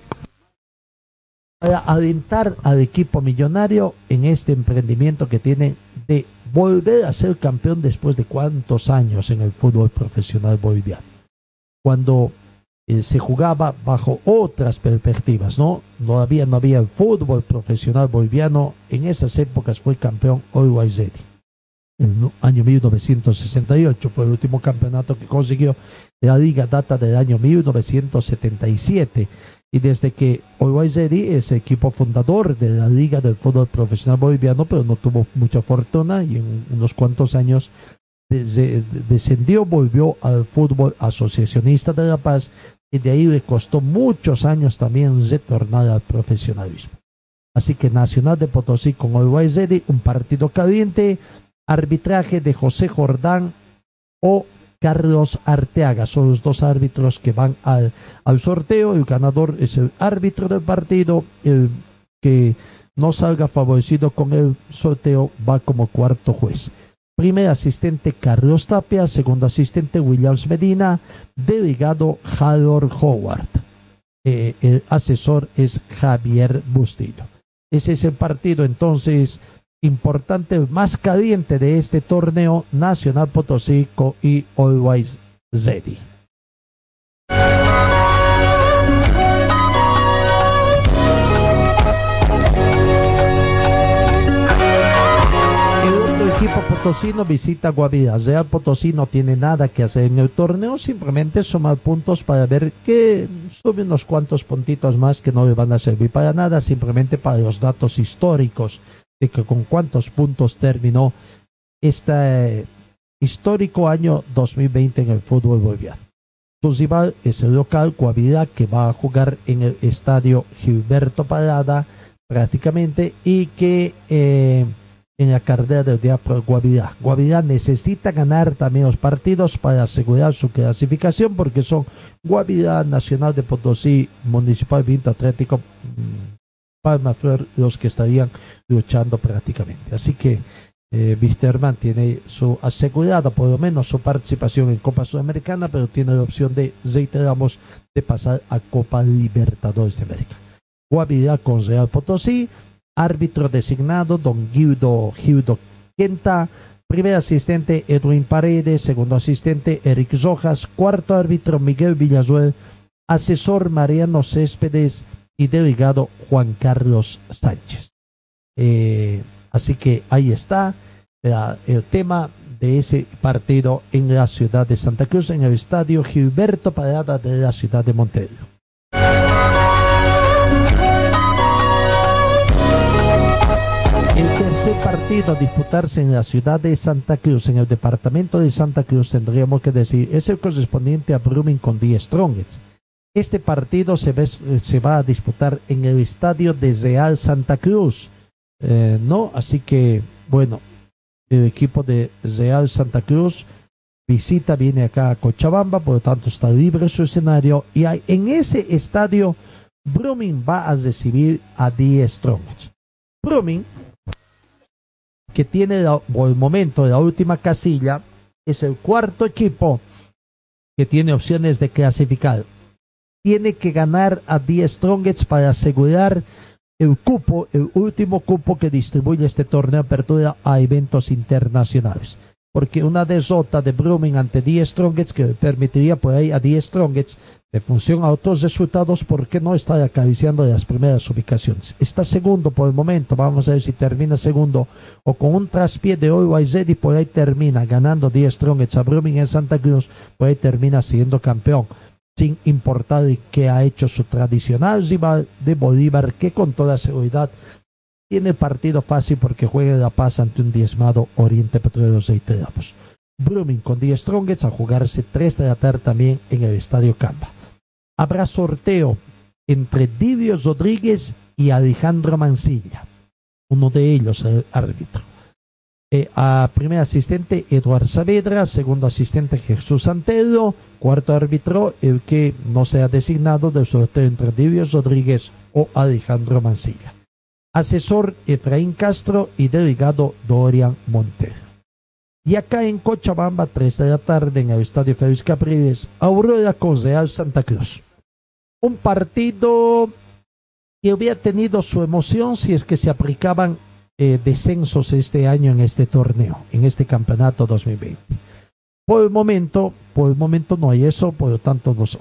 para alentar al equipo millonario en este emprendimiento que tiene de volver a ser campeón después de cuántos años en el fútbol profesional boliviano. Cuando eh, se jugaba bajo otras perspectivas, ¿no? Todavía no había el fútbol profesional boliviano. En esas épocas fue campeón OYZ. En el año 1968 fue el último campeonato que consiguió. La liga data del año 1977 y desde que Oiwaizeri es equipo fundador de la Liga del Fútbol Profesional Boliviano, pero no tuvo mucha fortuna y en unos cuantos años descendió, volvió al fútbol asociacionista de La Paz y de ahí le costó muchos años también retornar al profesionalismo. Así que Nacional de Potosí con Oiwaizeri, un partido caliente, arbitraje de José Jordán o Carlos Arteaga. Son los dos árbitros que van al, sorteo. El ganador es el árbitro del partido. El que no salga favorecido con el sorteo va como cuarto juez. Primer asistente Carlos Tapia, segundo asistente Williams Medina, delegado Harold Howard. Eh, el asesor es Javier Bustillo. Ese es el partido entonces importante más caliente de este torneo Nacional Potosí y Always Ready. Equipo potosino visita Guavira. Real Potosí no tiene nada que hacer en el torneo, simplemente sumar puntos para ver que sube unos cuantos puntitos más que no le van a servir para nada, simplemente para los datos históricos de que con cuántos puntos terminó este histórico año 2020 en el fútbol boliviano. Su rival es el local Coavirá que va a jugar en el estadio Gilberto Parada prácticamente y que eh, en la carrera del día por Guavirá. Guavirá necesita ganar también los partidos para asegurar su clasificación porque son Guavirá, Nacional de Potosí, Municipal Vinto Atlético, Palma Flor los que estarían luchando prácticamente. Así que eh, Wisterman tiene su asegurada por lo menos su participación en Copa Sudamericana, pero tiene la opción de, reiteramos, de pasar a Copa Libertadores de América. Guavirá con Real Potosí, árbitro designado don Guido Gildo Quenta, primer asistente Edwin Paredes, segundo asistente Eric Rojas, cuarto árbitro Miguel Villazuel, asesor Mariano Céspedes y delegado Juan Carlos Sánchez. Eh, así que ahí está el tema de ese partido en la ciudad de Santa Cruz, en el estadio Gilberto Parada de la ciudad de Montevideo. El tercer partido a disputarse en la ciudad de Santa Cruz, en el departamento de Santa Cruz, tendríamos que decir, es el correspondiente a Brumming con 10 Strongets. Este partido se, va a disputar en el estadio de Real Santa Cruz, eh, ¿no? Así que, bueno, el equipo de Real Santa Cruz visita, viene acá a Cochabamba, por lo tanto está libre su escenario y hay, en ese estadio Brumming va a recibir a 10 Strongets. Brumming que tiene por el momento la última casilla, es el cuarto equipo que tiene opciones de clasificar. Tiene que ganar a 10 Strongets para asegurar el cupo, el último cupo que distribuye este torneo de apertura a eventos internacionales porque una desota de Brumming ante 10 Strongets que permitiría por ahí a 10 Strongets de función a otros resultados, ¿por qué no está acariciando las primeras ubicaciones? Está segundo por el momento, vamos a ver si termina segundo o con un traspié de hoy y por ahí termina ganando 10 Strongets a Brumming en Santa Cruz, por ahí termina siendo campeón sin importar que ha hecho su tradicional rival de Bolívar, que con toda seguridad tiene partido fácil porque juega La Paz ante un diezmado Oriente Petrolero reiteramos. Blooming con 10 Strongets a jugarse 3 de la tarde también en el Estadio Camba. Habrá sorteo entre Didio Rodríguez y Alejandro Mancilla. Uno de ellos, el árbitro. Eh, a primer asistente Eduardo Saavedra, segundo asistente Jesús Santero, cuarto árbitro el que no sea designado del sorteo entre Didio Rodríguez o Alejandro Mancilla asesor Efraín Castro y delegado Dorian Montero. Y acá en Cochabamba, 3 de la tarde, en el Estadio Félix Capriles, Aurora con Real Santa Cruz. Un partido que hubiera tenido su emoción si es que se aplicaban eh, descensos este año en este torneo, en este campeonato 2020. Por el momento, por el momento no hay eso, por lo tanto nos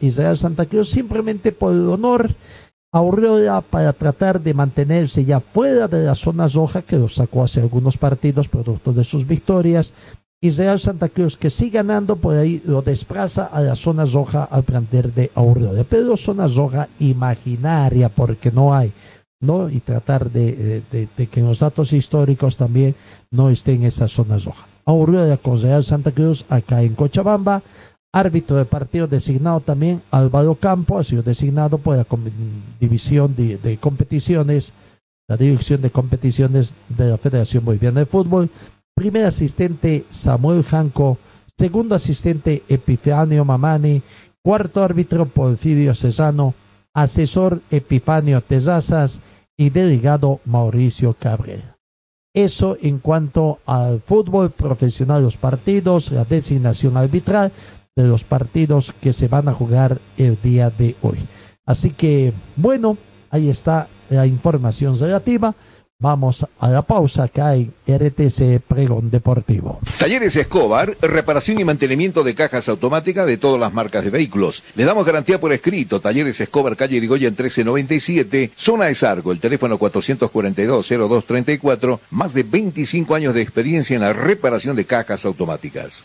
y Real Santa Cruz simplemente por el honor Aurora para tratar de mantenerse ya fuera de la zona roja que lo sacó hace algunos partidos producto de sus victorias Real Santa Cruz que sigue ganando por ahí lo desplaza a la zona roja al plantel de Aurora pero zona roja imaginaria porque no hay ¿no? y tratar de, de, que los datos históricos también no estén en esa zona roja Aurora con Real Santa Cruz acá en Cochabamba. Árbitro de partido designado también Álvaro Campo, ha sido designado por la división de, competiciones, la dirección de competiciones de la Federación Boliviana de Fútbol. Primer asistente Samuel Janco, segundo asistente Epifanio Mamani, cuarto árbitro Porfirio Cesano, asesor Epifanio Tezazas. Y delegado Mauricio Cabrera. Eso en cuanto al fútbol profesional, los partidos, la designación arbitral de los partidos que se van a jugar el día de hoy. Así que, bueno, ahí está la información relativa. Vamos a la pausa acá en RTC Pregón Deportivo. Talleres Escobar, reparación y mantenimiento de cajas automáticas de todas las marcas de vehículos. Le damos garantía por escrito. Talleres Escobar, calle Irigoyen 1397, zona de Sargo, el teléfono 442-0234, más de 25 años de experiencia en la reparación de cajas automáticas.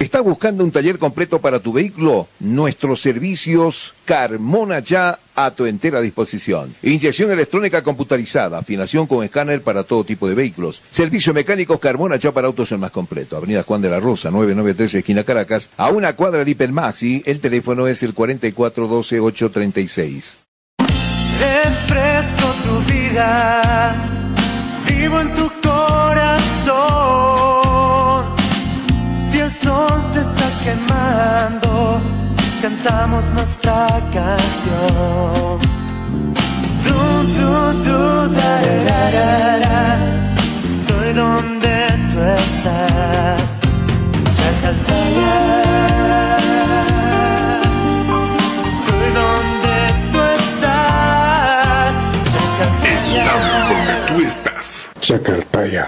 ¿Estás buscando un taller completo para tu vehículo? Nuestros servicios Carmona ya a tu entera disposición. Inyección electrónica computarizada, afinación con escáner para todo tipo de vehículos. Servicio mecánico Carmona ya para autos el más completo. Avenida Juan de la Rosa, 993 esquina Caracas, a una cuadra de Hipermax y el teléfono es el 4412-836. Refresco tu vida, vivo en tu corazón. El sol te está quemando, cantamos nuestra canción. Du, du, du, da, da, da, da. Estoy donde tú estás. Chacaltaya. Estoy donde tú estás. Chacaltaya. Estamos donde tú estás. Chacartaya.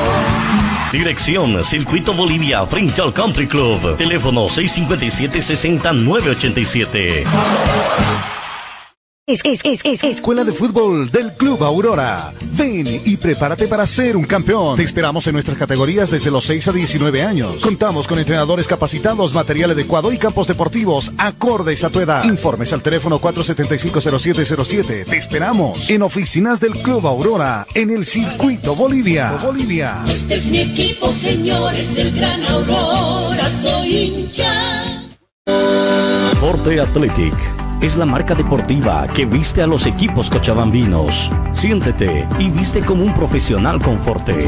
Dirección Circuito Bolivia frente al Country Club. Teléfono 657-60-987. Es, es, es, es, Escuela de Fútbol del Club Aurora. Ven y prepárate para ser un campeón. Te esperamos en nuestras categorías desde los 6 a 19 años. Contamos con entrenadores capacitados, material adecuado y campos deportivos acordes a tu edad. Informes al teléfono 475-0707. Te esperamos en oficinas del Club Aurora en el Circuito Bolivia. Bolivia. Este es mi equipo, señores del Gran Aurora, soy hincha. Forte Athletic es la marca deportiva que viste a los equipos cochabambinos. Siéntete y viste como un profesional con Forte.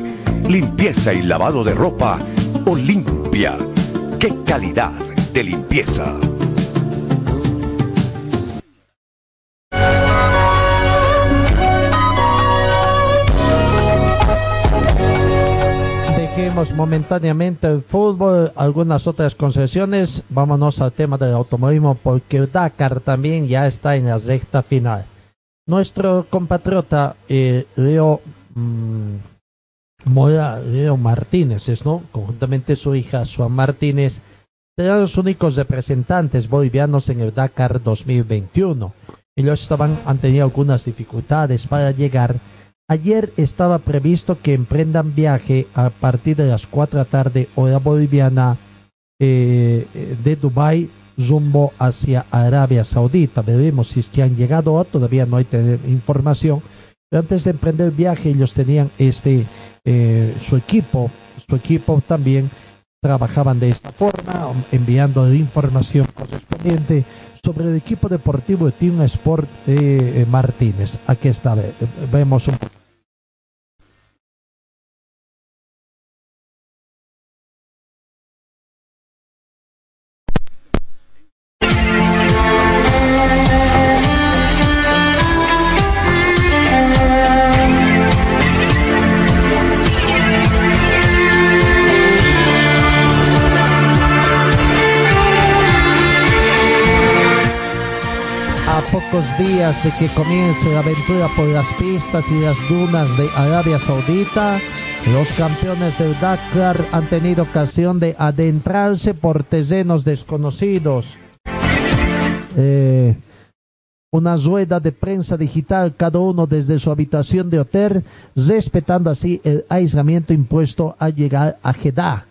Limpieza y lavado de ropa Olimpia. ¡Qué calidad de limpieza! Dejemos momentáneamente el fútbol, algunas otras concesiones. Vámonos al tema del automovilismo porque Dakar también ya está en la recta final. Nuestro compatriota eh, Leo, mm, Mora- Martínez, ¿no? conjuntamente su hija Suan Martínez, serán los únicos representantes bolivianos en el Dakar 2021. Ellos estaban, han tenido algunas dificultades para llegar. Ayer estaba previsto que emprendan viaje a partir de las 4 de la tarde, hora boliviana, eh, de Dubái rumbo hacia Arabia Saudita. Veremos si es que han llegado o todavía no hay información. Antes de emprender el viaje, ellos tenían este eh, su equipo, su equipo también trabajaban de esta forma, enviando información correspondiente sobre el equipo deportivo de Team Sport eh, Martínez. Aquí está, ve- vemos un A de que comience la aventura por las pistas y las dunas de Arabia Saudita, los campeones del Dakar han tenido ocasión de adentrarse por terrenos desconocidos. Eh, una rueda de prensa digital, cada uno desde su habitación de hotel, respetando así el aislamiento impuesto a llegar a Jeddah.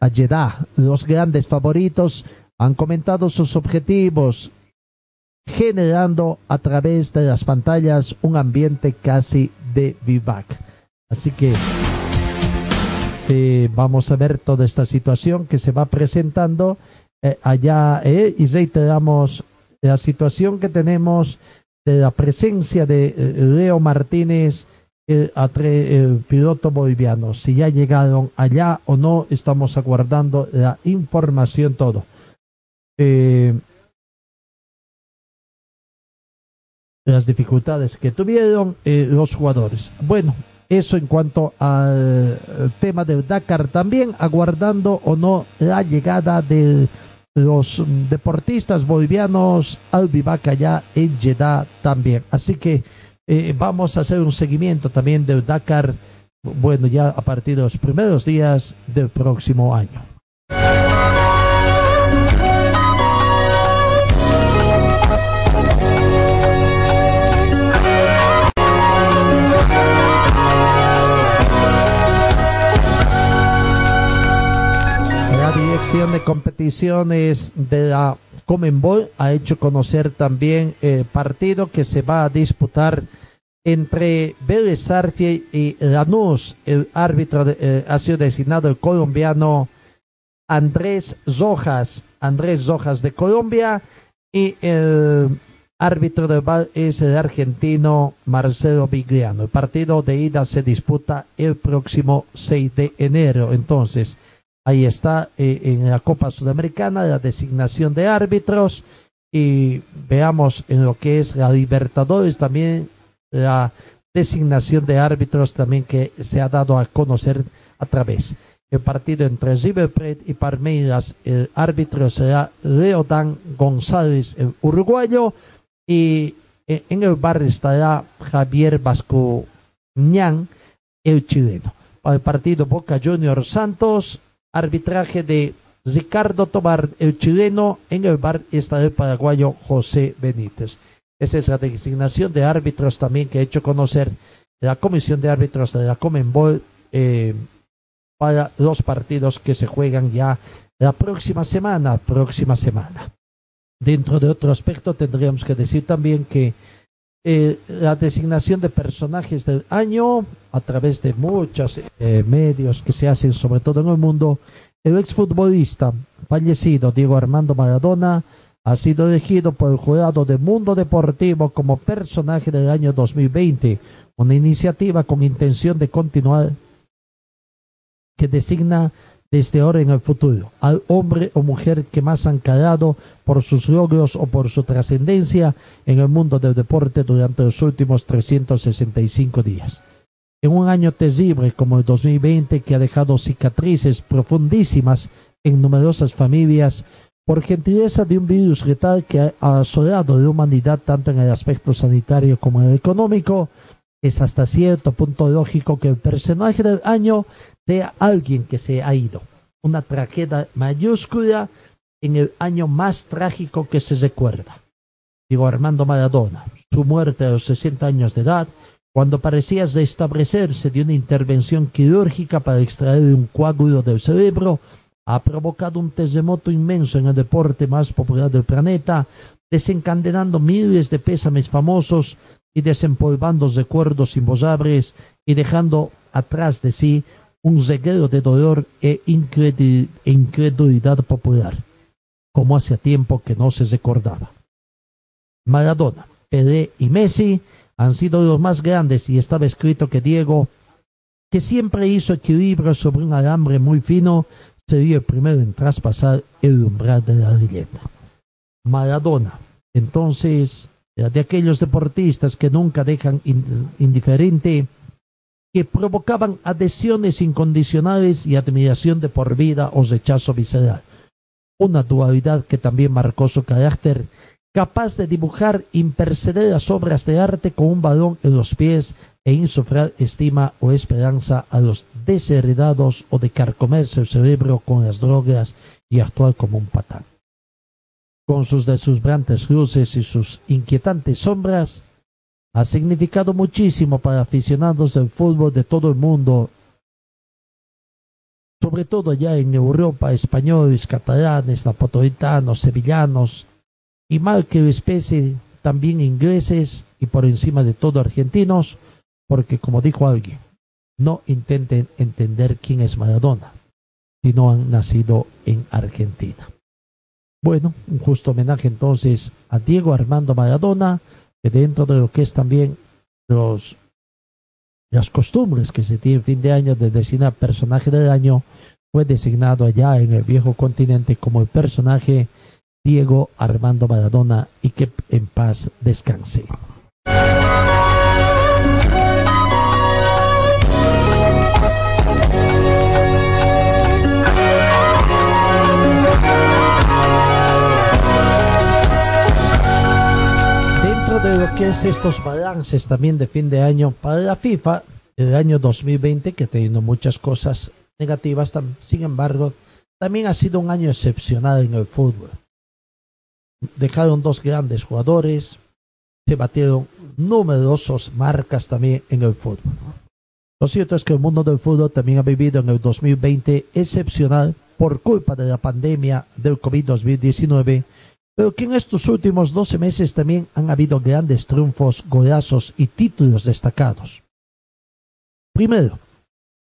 A Jeddah, los grandes favoritos han comentado sus objetivos, generando a través de las pantallas un ambiente casi de vivac. Así que eh, vamos a ver toda esta situación que se va presentando eh, allá eh, y reiteramos la situación que tenemos de la presencia de eh, Leo Martínez, el, piloto boliviano. Si ya llegaron allá o no, estamos aguardando la información todo. Las dificultades que tuvieron eh, los jugadores. Bueno, eso en cuanto al tema del Dakar también, aguardando o no la llegada de los deportistas bolivianos al vivac allá en Jeddah también. Así que eh, vamos a hacer un seguimiento también del Dakar, bueno, ya a partir de los primeros días del próximo año. De Competiciones de la Comenbol ha hecho conocer también el partido que se va a disputar entre Vélez y Lanús. El árbitro de- eh, ha sido designado el colombiano Andrés Rojas, Andrés Rojas de Colombia y el árbitro del VAR es el argentino Marcelo Vigliano. El partido de ida se disputa el próximo 6 de enero. Entonces, ahí está eh, en la Copa Sudamericana la designación de árbitros y veamos en lo que es la Libertadores también la designación de árbitros también que se ha dado a conocer a través el partido entre River Plate y Palmeiras. El árbitro será Leodan González, el uruguayo, y eh, en el bar estará Javier Vasco Ñan, el chileno. Para el partido Boca Junior Santos, arbitraje de Ricardo Tobar, el chileno, en el bar estará el paraguayo José Benítez. Esa es la designación de árbitros también que ha hecho conocer la Comisión de Árbitros de la Comenbol eh, para los partidos que se juegan ya la próxima semana, próxima semana. Dentro de otro aspecto tendríamos que decir también que eh, la designación de personajes del año a través de muchos eh, medios que se hacen sobre todo en el mundo, el exfutbolista fallecido Diego Armando Maradona ha sido elegido por el jurado de Mundo Deportivo como personaje del año 2020, una iniciativa con intención de continuar que designa desde ahora en el futuro al hombre o mujer que más han calado por sus logros o por su trascendencia en el mundo del deporte durante los últimos 365 días. En un año terrible como el 2020 que ha dejado cicatrices profundísimas en numerosas familias por gentileza de un virus letal que ha asolado la humanidad tanto en el aspecto sanitario como en el económico, es hasta cierto punto lógico que el personaje del año sea alguien que se ha ido. Una tragedia mayúscula en el año más trágico que se recuerda. Digo Armando Maradona, su muerte a los 60 años de edad, cuando parecía restablecerse de una intervención quirúrgica para extraer un coágulo del cerebro, ha provocado un terremoto inmenso en el deporte más popular del planeta, desencadenando miles de pésames famosos y desempolvando recuerdos imborrables y dejando atrás de sí un reguero de dolor e incredulidad popular. como hacía tiempo que no se recordaba. Maradona, Pelé y Messi han sido los más grandes y estaba escrito que Diego, que siempre hizo equilibrio sobre un alambre muy fino, sería el primero en traspasar el umbral de la leyenda. Maradona, entonces, de aquellos deportistas que nunca dejan indiferente, que provocaban adhesiones incondicionales y admiración de por vida o rechazo visceral. Una dualidad que también marcó su carácter capaz de dibujar impercederas obras de arte con un balón en los pies e insufrar estima o esperanza a los desheredados o de carcomerse el cerebro con las drogas y actuar como un patán. Con sus deslumbrantes luces y sus inquietantes sombras, ha significado muchísimo para aficionados del fútbol de todo el mundo, sobre todo allá en Europa, españoles, catalanes, napolitanos, sevillanos, y mal que especie también ingleses y por encima de todo argentinos, porque como dijo alguien, no intenten entender quién es Maradona si no han nacido en Argentina. Bueno, un justo homenaje entonces a Diego Armando Maradona, que dentro de lo que es también los, las costumbres que se tiene fin de año de designar personaje del año, fue designado allá en el viejo continente como el personaje Diego Armando Maradona y que en paz descanse. De lo que es estos balances también de fin de año para la FIFA, el año 2020 que ha tenido muchas cosas negativas, sin embargo, también ha sido un año excepcional en el fútbol dejaron dos grandes jugadores, se batieron numerosos marcas también en el fútbol. Lo cierto es que el mundo del fútbol también ha vivido en el 2020 excepcional por culpa de la pandemia del COVID-2019, pero que en estos últimos 12 meses también han habido grandes triunfos, golazos y títulos destacados. Primero,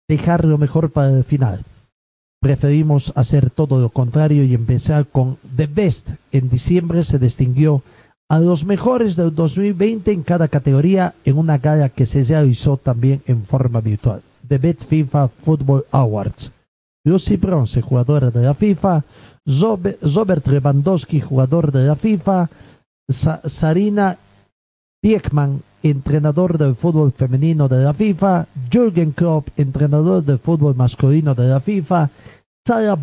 dejar lo mejor para el final preferimos hacer todo lo contrario y empezar con The Best. En diciembre se distinguió a los mejores del 2020 en cada categoría en una gala que se realizó también en forma virtual. The Best FIFA Football Awards. Lucy Bronze, jugadora de la FIFA. Robert Lewandowski, jugador de la FIFA. Sarina Diekman, entrenador del fútbol femenino de la FIFA, Jürgen Klopp, entrenador del fútbol masculino de la FIFA, Sara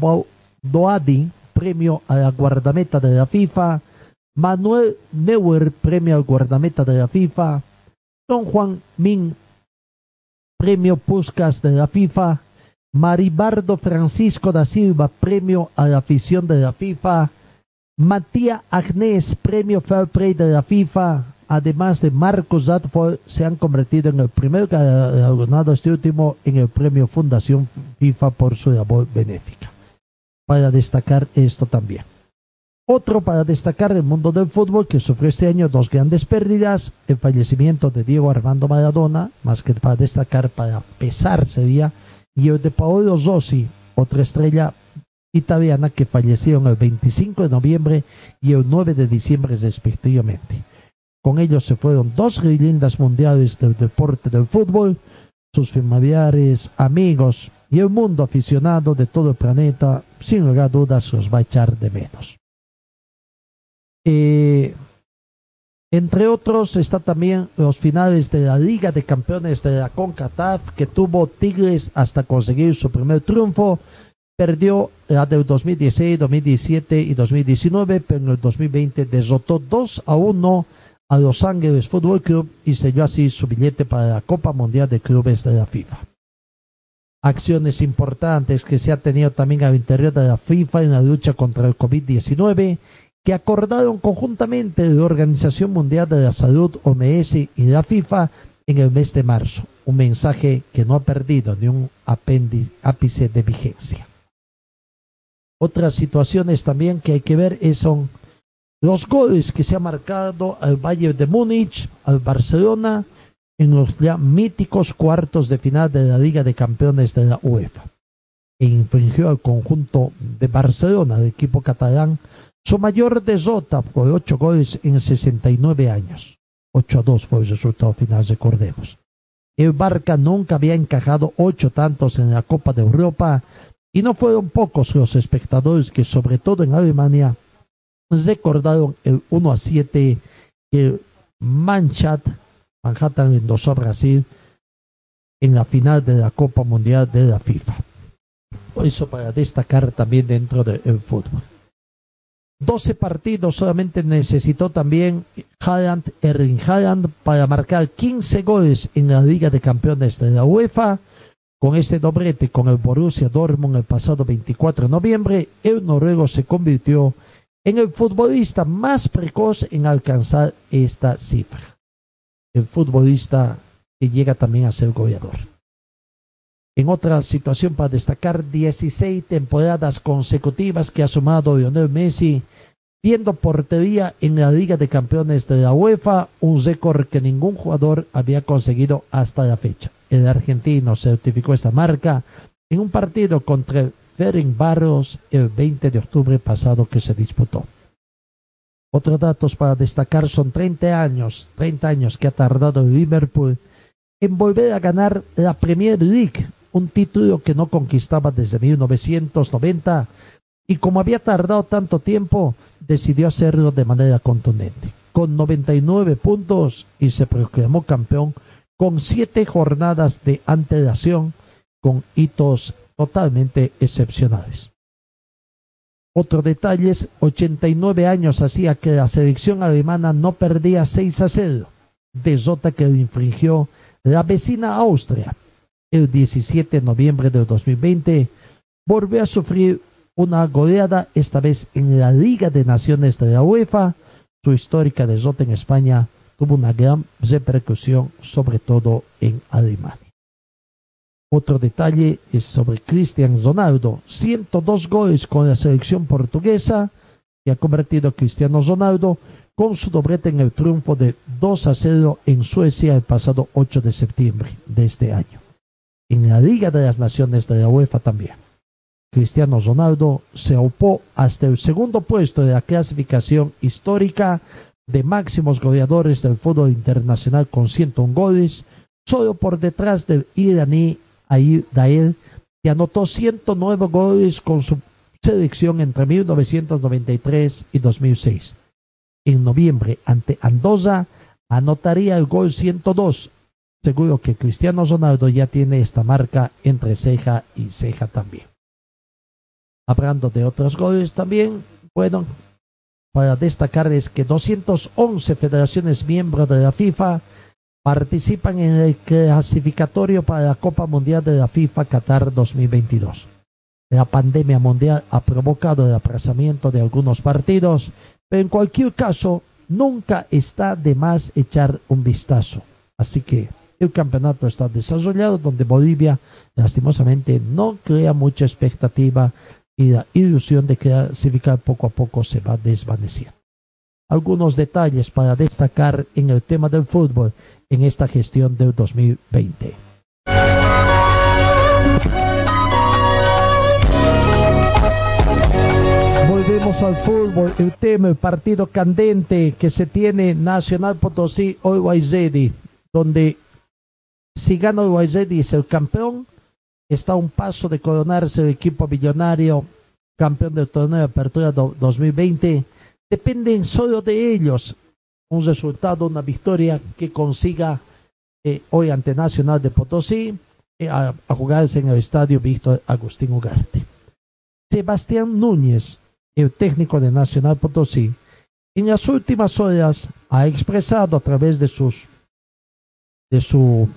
Doadi, premio a la guardameta de la FIFA, Manuel Neuer, premio al guardameta de la FIFA, Don Juan Min, premio Puskas de la FIFA, Maribardo Francisco da Silva, premio a la afición de la FIFA, Matías Agnés, premio Fair Play de la FIFA, además de Marcos Radford, se han convertido en el primer galardonado este último en el premio Fundación FIFA por su labor benéfica. Para destacar esto también. Otro para destacar el mundo del fútbol que sufrió este año dos grandes pérdidas, el fallecimiento de Diego Armando Maradona, más que para destacar, para pesar sería, y el de Paolo Rossi, otra estrella italiana que falleció el 25 de noviembre y el 9 de diciembre respectivamente. Con ellos se fueron dos leyendas mundiales del deporte del fútbol, sus familiares, amigos y el mundo aficionado de todo el planeta, sin lugar a dudas, los va a echar de menos. Eh, entre otros está también los finales de la Liga de Campeones de la CONCACAF que tuvo Tigres hasta conseguir su primer triunfo. Perdió la del 2016, 2017 y 2019, pero en el 2020 derrotó 2 a 1 a Los Ángeles Fútbol Club y selló así su billete para la Copa Mundial de Clubes de la FIFA. Acciones importantes que se ha tenido también al interior de la FIFA en la lucha contra el COVID-19 que acordaron conjuntamente la Organización Mundial de la Salud, OMS y la FIFA en el mes de marzo. Un mensaje que no ha perdido ni un ápice de vigencia. Otras situaciones también que hay que ver son los goles que se ha marcado al Bayern de Múnich, al Barcelona, en los ya míticos cuartos de final de la Liga de Campeones de la UEFA. E infringió al conjunto de Barcelona, el equipo catalán, Su mayor derrota fue ocho goles en 69 años. 8 a 2 fue el resultado final, recordemos. El Barca nunca había encajado ocho tantos en la Copa de Europa y no fueron pocos los espectadores que, sobre todo en Alemania, recordaron el 1 a 7 que Manhattan, Manhattan endosó a Brasil en la final de la Copa Mundial de la FIFA. Eso para destacar también dentro del fútbol. 12 partidos solamente necesitó también Haaland, Erling Haaland para marcar 15 goles en la Liga de Campeones de la UEFA. Con este doblete con el Borussia Dortmund el pasado 24 de noviembre, el noruego se convirtió en el futbolista más precoz en alcanzar esta cifra. El futbolista que llega también a ser goleador. En otra situación para destacar, 16 temporadas consecutivas que ha sumado Lionel Messi, viendo portería en la Liga de Campeones de la UEFA, un récord que ningún jugador había conseguido hasta la fecha. El argentino certificó esta marca en un partido contra Ferenc Barros el 20 de octubre pasado que se disputó. Otros datos para destacar son 30 años, 30 años que ha tardado Liverpool en volver a ganar la Premier League un título que no conquistaba desde 1990 y como había tardado tanto tiempo, decidió hacerlo de manera contundente, con 99 puntos y se proclamó campeón con siete jornadas de antelación con hitos totalmente excepcionales. Otro detalle es 89 años hacía que la selección alemana no perdía 6 a 0, desota que lo infringió la vecina Austria el 17 de noviembre de 2020, volvió a sufrir una goleada, esta vez en la Liga de Naciones de la UEFA. Su histórica derrota en España tuvo una gran repercusión, sobre todo en Alemania. Otro detalle es sobre Cristian Ronaldo, 102 goles con la selección portuguesa, que ha convertido a Cristiano Ronaldo con su doblete en el triunfo de 2 a 0 en Suecia el pasado 8 de septiembre de este año en la Liga de las Naciones de la UEFA también. Cristiano Ronaldo se opó hasta el segundo puesto de la clasificación histórica de máximos goleadores del fútbol internacional con 101 goles, solo por detrás del iraní Ayr Dael, que anotó 109 goles con su selección entre 1993 y 2006. En noviembre, ante Andorra, anotaría el gol 102 seguro que Cristiano Ronaldo ya tiene esta marca entre ceja y ceja también. Hablando de otros goles también, bueno, para destacar es que 211 federaciones miembros de la FIFA participan en el clasificatorio para la Copa Mundial de la FIFA Qatar 2022. La pandemia mundial ha provocado el aplazamiento de algunos partidos, pero en cualquier caso, nunca está de más echar un vistazo. Así que el campeonato está desarrollado donde Bolivia lastimosamente no crea mucha expectativa y la ilusión de clasificar poco a poco se va desvaneciendo. Algunos detalles para destacar en el tema del fútbol en esta gestión del 2020. Volvemos al fútbol, el tema, el partido candente que se tiene Nacional Potosí hoy donde si gana y es el campeón, está a un paso de coronarse el equipo millonario campeón del torneo de apertura 2020. Dependen solo de ellos un resultado, una victoria que consiga eh, hoy ante Nacional de Potosí eh, a, jugarse en el estadio Víctor Agustín Ugarte. Sebastián Núñez, el técnico de Nacional Potosí, en las últimas horas ha expresado a través de sus de su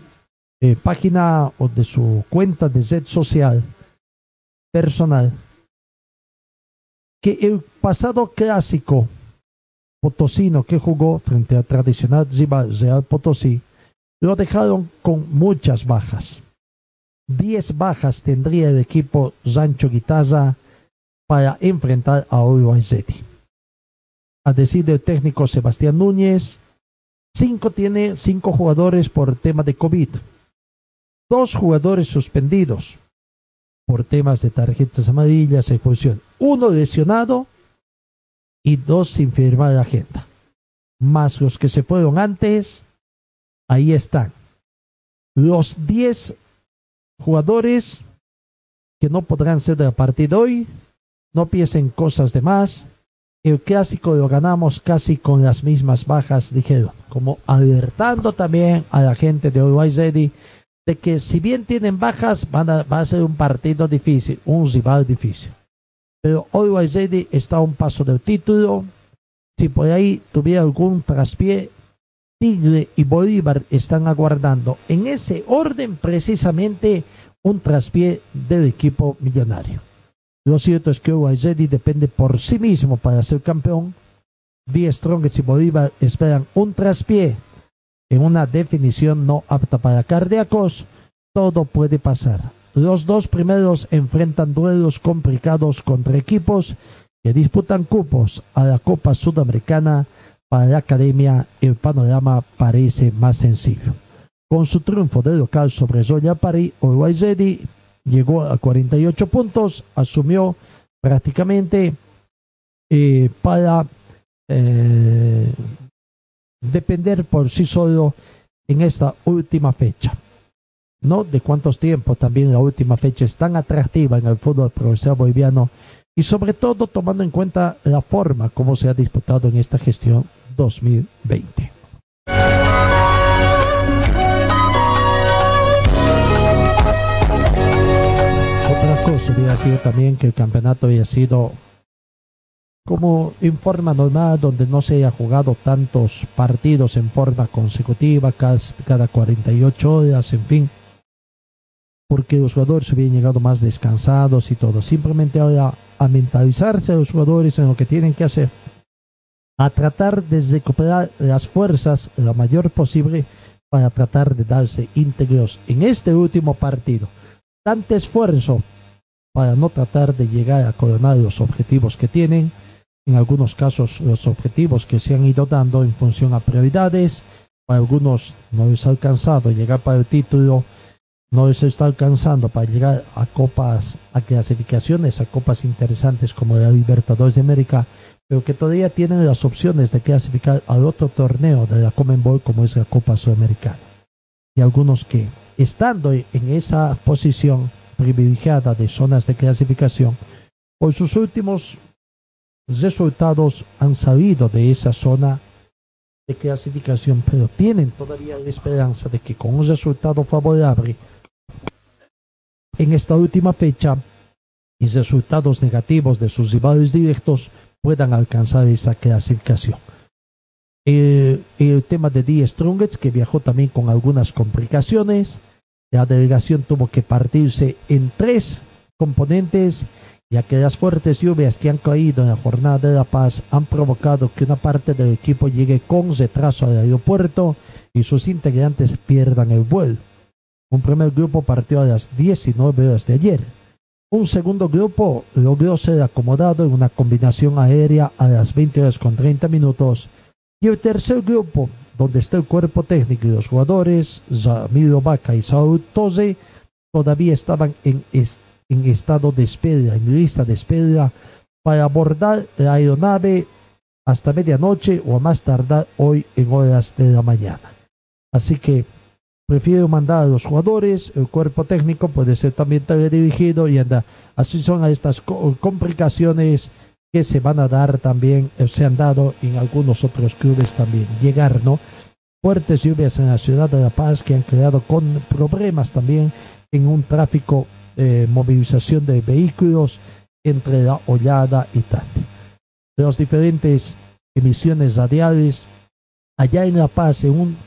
eh, página o de su cuenta de red social personal que el pasado clásico potosino que jugó frente al tradicional Real Potosí lo dejaron con muchas bajas. Diez bajas tendría el equipo Rancho Guitarra para enfrentar a City. A decir del técnico Sebastián Núñez, cinco tiene cinco jugadores por tema de COVID dos jugadores suspendidos por temas de tarjetas amarillas, expulsión, uno lesionado y dos sin firmar la agenda. Más los que se fueron antes, ahí están. Los 10 jugadores que no podrán ser de la partida hoy, no piensen cosas de más. El clásico lo ganamos casi con las mismas bajas, dijeron, como alertando también a la gente de Uruguay Ready de que si bien tienen bajas, van a, va a ser un partido difícil, un rival difícil. Pero Uruguay Ready está a un paso del título. Si por ahí tuviera algún traspié, Tigre y Bolívar están aguardando en ese orden precisamente un traspié del equipo millonario. Lo cierto es que Uruguay depende por sí mismo para ser campeón. Die Strongest y Bolívar esperan un traspié en una definición no apta para cardíacos. Todo puede pasar. Los dos primeros enfrentan duelos complicados contra equipos que disputan cupos a la Copa Sudamericana. Para la academia el panorama parece más sencillo. Con su triunfo de local sobre Zoya Pari, Uruguay llegó a 48 puntos, asumió prácticamente eh, para eh, depender por sí solo en esta última fecha. No de cuántos tiempos también la última fecha es tan atractiva en el fútbol profesional boliviano y sobre todo tomando en cuenta la forma como se ha disputado en esta gestión 2020. Otra cosa hubiera sido también que el campeonato haya sido como en forma normal, donde no se haya jugado tantos partidos en forma consecutiva, cada 48 horas, en fin, porque los jugadores hubieran llegado más descansados y todo. Simplemente ahora a mentalizarse a los jugadores en lo que tienen que hacer a tratar de recuperar las fuerzas lo mayor posible para tratar de darse íntegros en este último partido. Tanto esfuerzo para no tratar de llegar a coronar los objetivos que tienen, en algunos casos los objetivos que se han ido dando en función a prioridades, para algunos no les ha alcanzado llegar para el título, no les está alcanzando para llegar a copas, a clasificaciones, a copas interesantes como la Libertadores de América, pero que todavía tienen las opciones de clasificar al otro torneo de la Bowl como es la Copa Sudamericana. Y algunos que, estando en esa posición privilegiada de zonas de clasificación, por sus últimos resultados han salido de esa zona de clasificación, pero tienen todavía la esperanza de que con un resultado favorable en esta última fecha y resultados negativos de sus rivales directos puedan alcanzar esa clasificación. El, tema de Die Strongets, que viajó también con algunas complicaciones. La delegación tuvo que partirse en tres componentes, ya que las fuertes lluvias que han caído en la jornada de La Paz han provocado que una parte del equipo llegue con retraso al aeropuerto y sus integrantes pierdan el vuelo. Un primer grupo partió a las 19 horas de ayer un segundo grupo logró ser acomodado en una combinación aérea a las 20 horas con 30 minutos. Y el tercer grupo, donde está el cuerpo técnico y los jugadores, Ramiro Vaca y Saúl Tose, todavía estaban en, en estado de espera, en lista de espera, para abordar la aeronave hasta medianoche o a más tardar hoy en horas de la mañana. Así que prefiero mandar a los jugadores, el cuerpo técnico puede ser también dirigido y anda. Así son estas complicaciones que se van a dar también, eh, se han dado en algunos otros clubes también. Llegar, ¿no? Fuertes lluvias en la ciudad de La Paz que han creado con problemas también en un tráfico, eh, movilización de vehículos entre la Hollada y Tati. De las diferentes emisiones radiales, allá en La Paz, en un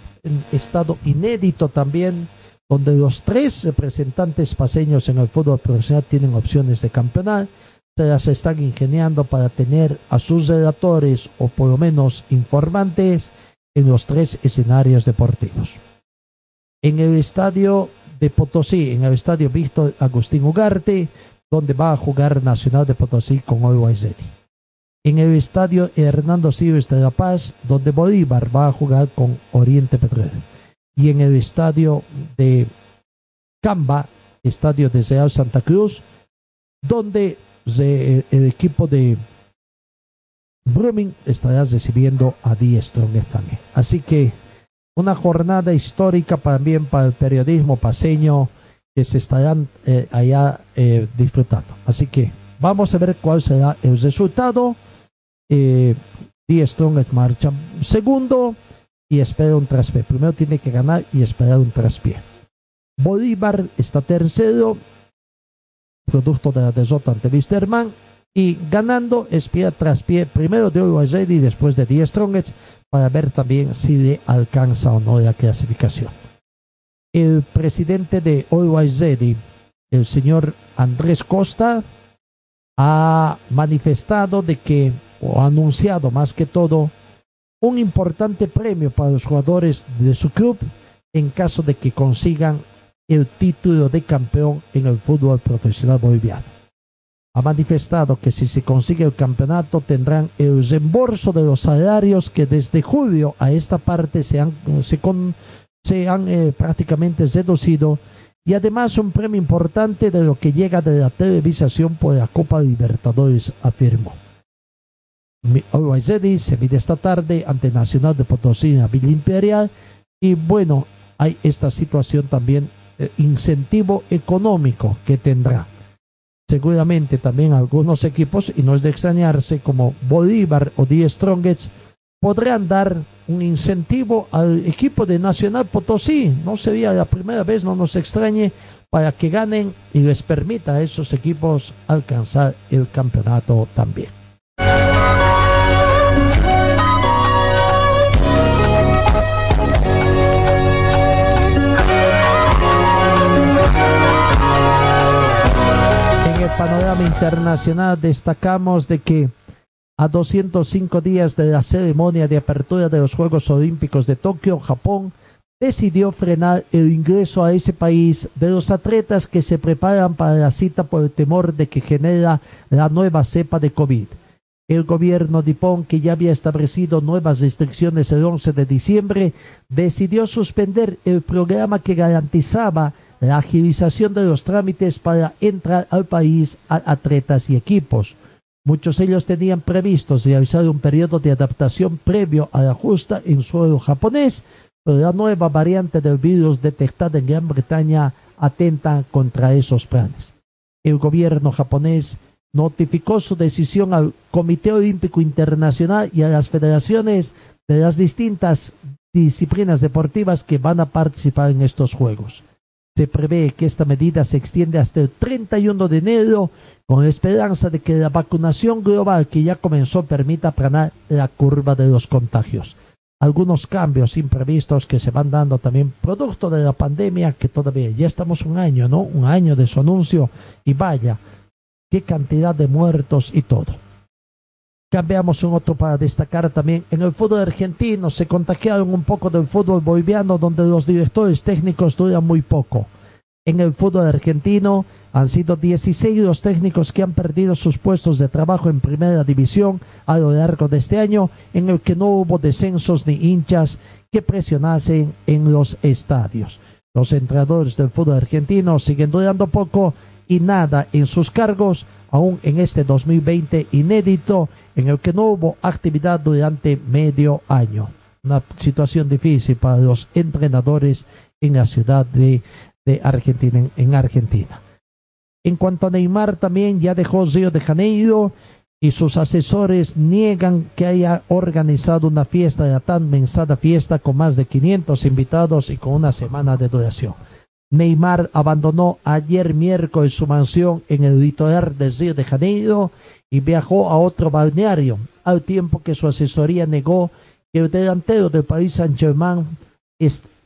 estado inédito también, donde los tres representantes paseños en el fútbol profesional tienen opciones de campeonar, se las están ingeniando para tener a sus relatores o por lo menos informantes en los tres escenarios deportivos. En el estadio de Potosí, en el estadio Víctor Agustín Ugarte, donde va a jugar Nacional de Potosí con Always en el estadio Hernando Siles de La Paz, donde Bolívar va a jugar con Oriente Petrolero. Y en el estadio de Camba, estadio de Real Santa Cruz, donde el equipo de Brumming estará recibiendo a Die también. Así que una jornada histórica también para el periodismo paseño que se estarán eh, allá eh, disfrutando. Así que vamos a ver cuál será el resultado. Eh, Die Strongest marcha segundo y espera un traspié. Primero tiene que ganar y esperar un traspié. Bolívar está tercero, producto de la derrota ante Wisterman, y ganando es pie tras pie, primero de Ready y después de The Strongest, para ver también si le alcanza o no la clasificación. El presidente de Always el señor Andrés Costa, ha manifestado de que, o ha anunciado más que todo, un importante premio para los jugadores de su club en caso de que consigan el título de campeón en el fútbol profesional boliviano. Ha manifestado que si se consigue el campeonato tendrán el reembolso de los salarios que desde julio a esta parte se han, se eh, prácticamente reducido y además un premio importante de lo que llega de la televisación por la Copa Libertadores, afirmó. Zeddy se mide esta tarde ante Nacional de Potosí en la Villa Imperial y bueno, hay esta situación también eh, incentivo económico que tendrá. Seguramente también algunos equipos, y no es de extrañarse, como Bolívar o Die Strongest, podrán dar un incentivo al equipo de Nacional Potosí. No sería la primera vez, no nos extrañe, para que ganen y les permita a esos equipos alcanzar el campeonato también. El panorama internacional destacamos de que a 205 días de la ceremonia de apertura de los Juegos Olímpicos de Tokio, Japón decidió frenar el ingreso a ese país de los atletas que se preparan para la cita por el temor de que genera la nueva cepa de COVID. El gobierno de Nippon, que ya había establecido nuevas restricciones el 11 de diciembre, decidió suspender el programa que garantizaba la agilización de los trámites para entrar al país a atletas y equipos. Muchos de ellos tenían previstos realizar un periodo de adaptación previo a la justa en suelo japonés, pero la nueva variante del virus detectada en Gran Bretaña atenta contra esos planes. El gobierno japonés notificó su decisión al Comité Olímpico Internacional y a las federaciones de las distintas disciplinas deportivas que van a participar en estos Juegos. Se prevé que esta medida se extiende hasta el 31 de enero con esperanza de que la vacunación global que ya comenzó permita aplanar la curva de los contagios. Algunos cambios imprevistos que se van dando también producto de la pandemia que todavía ya estamos un año, ¿no? Un año de su anuncio y vaya, qué cantidad de muertos y todo. Cambiamos un otro para destacar también en el fútbol argentino. Se contagiaron un poco del fútbol boliviano donde los directores técnicos duran muy poco. En el fútbol argentino han sido 16 los técnicos que han perdido sus puestos de trabajo en primera división a lo largo de este año en el que no hubo descensos ni hinchas que presionasen en los estadios. Los entrenadores del fútbol argentino siguen durando poco y nada en sus cargos, aún en este 2020 inédito en el que no hubo actividad durante medio año. Una situación difícil para los entrenadores en la ciudad de, Argentina, en, Argentina. En cuanto a Neymar, también ya dejó Río de Janeiro y sus asesores niegan que haya organizado una fiesta, la tan mensada fiesta con más de 500 invitados y con una semana de duración. Neymar abandonó ayer miércoles su mansión en el litoral de Río de Janeiro y viajó a otro balneario, al tiempo que su asesoría negó que el delantero del país Saint-Germain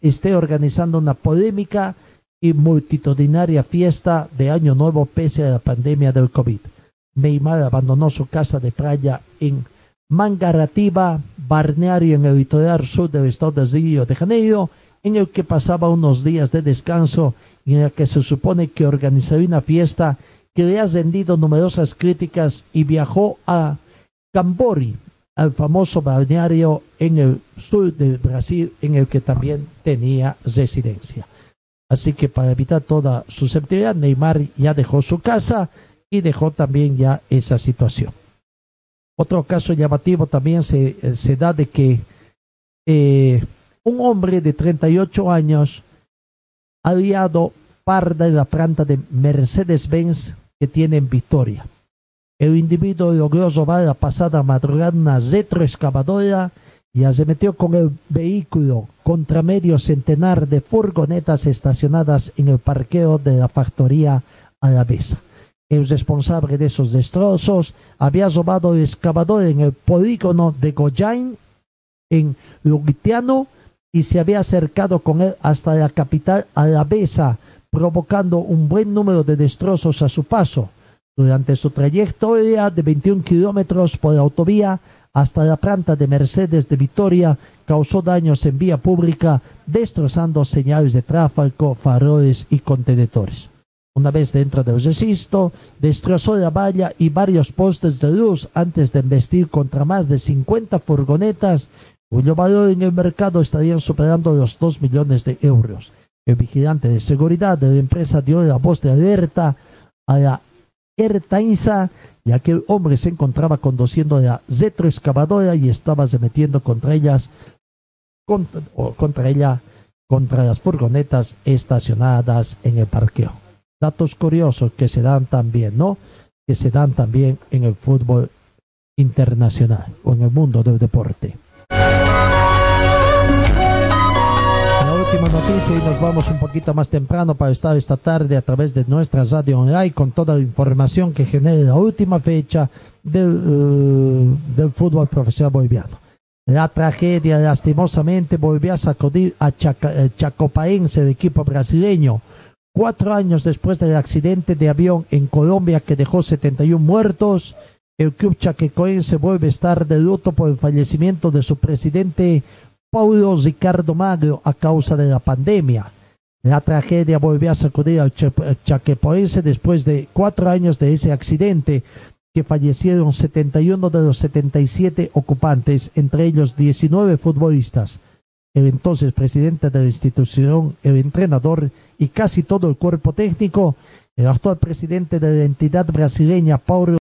esté organizando una polémica y multitudinaria fiesta de Año Nuevo pese a la pandemia del COVID. Neymar abandonó su casa de playa en Mangarativa, balneario en el litoral sur del estado de Río de Janeiro, en el que pasaba unos días de descanso y en el que se supone que organizaría una fiesta que le ha rendido numerosas críticas y viajó a Cambori, al famoso balneario en el sur del Brasil, en el que también tenía residencia. Así que para evitar toda susceptibilidad, Neymar ya dejó su casa y dejó también ya esa situación. Otro caso llamativo también se, eh, da de que eh, un hombre de 38 años ha liado parda en la planta de Mercedes-Benz que tiene en Victoria. El individuo logró robar la pasada madrugada una retroexcavadora y se metió con el vehículo contra medio centenar de furgonetas estacionadas en el parqueo de la factoría Alavesa. El responsable de esos destrozos había robado el excavador en el polígono de Goyain, en Lugitiano, y se había acercado con él hasta la capital Alavesa, provocando un buen número de destrozos a su paso. Durante su trayectoria de 21 kilómetros por autovía hasta la planta de Mercedes de Vitoria, causó daños en vía pública, destrozando señales de tráfico, faroles y contenedores. Una vez dentro del recinto, destrozó la valla y varios postes de luz antes de embestir contra más de 50 furgonetas, cuyo valor en el mercado estarían superando los 2 millones de euros. El vigilante de seguridad de la empresa dio la voz de alerta a la Ertainza y aquel hombre se encontraba conduciendo la retroexcavadora y estaba metiendo contra ellas, contra ella, contra las furgonetas estacionadas en el parqueo. Datos curiosos que se dan también, ¿no? Que se dan también en el fútbol internacional o en el mundo del deporte. Última noticia y nos vamos un poquito más temprano para estar esta tarde a través de nuestra radio online con toda la información que genere la última fecha del, uh, del fútbol profesional boliviano. La tragedia lastimosamente volvió a sacudir a el Chacopaense, el equipo brasileño, cuatro años después del accidente de avión en Colombia que dejó 71 muertos. El club chaquecoense vuelve a estar de luto por el fallecimiento de su presidente Paulo Ricardo Magro a causa de la pandemia. La tragedia volvió a sacudir al chaquepoense después de cuatro años de ese accidente, que fallecieron 71 de los 77 ocupantes, entre ellos 19 futbolistas. El entonces presidente de la institución, el entrenador y casi todo el cuerpo técnico, el actual presidente de la entidad brasileña, Paulo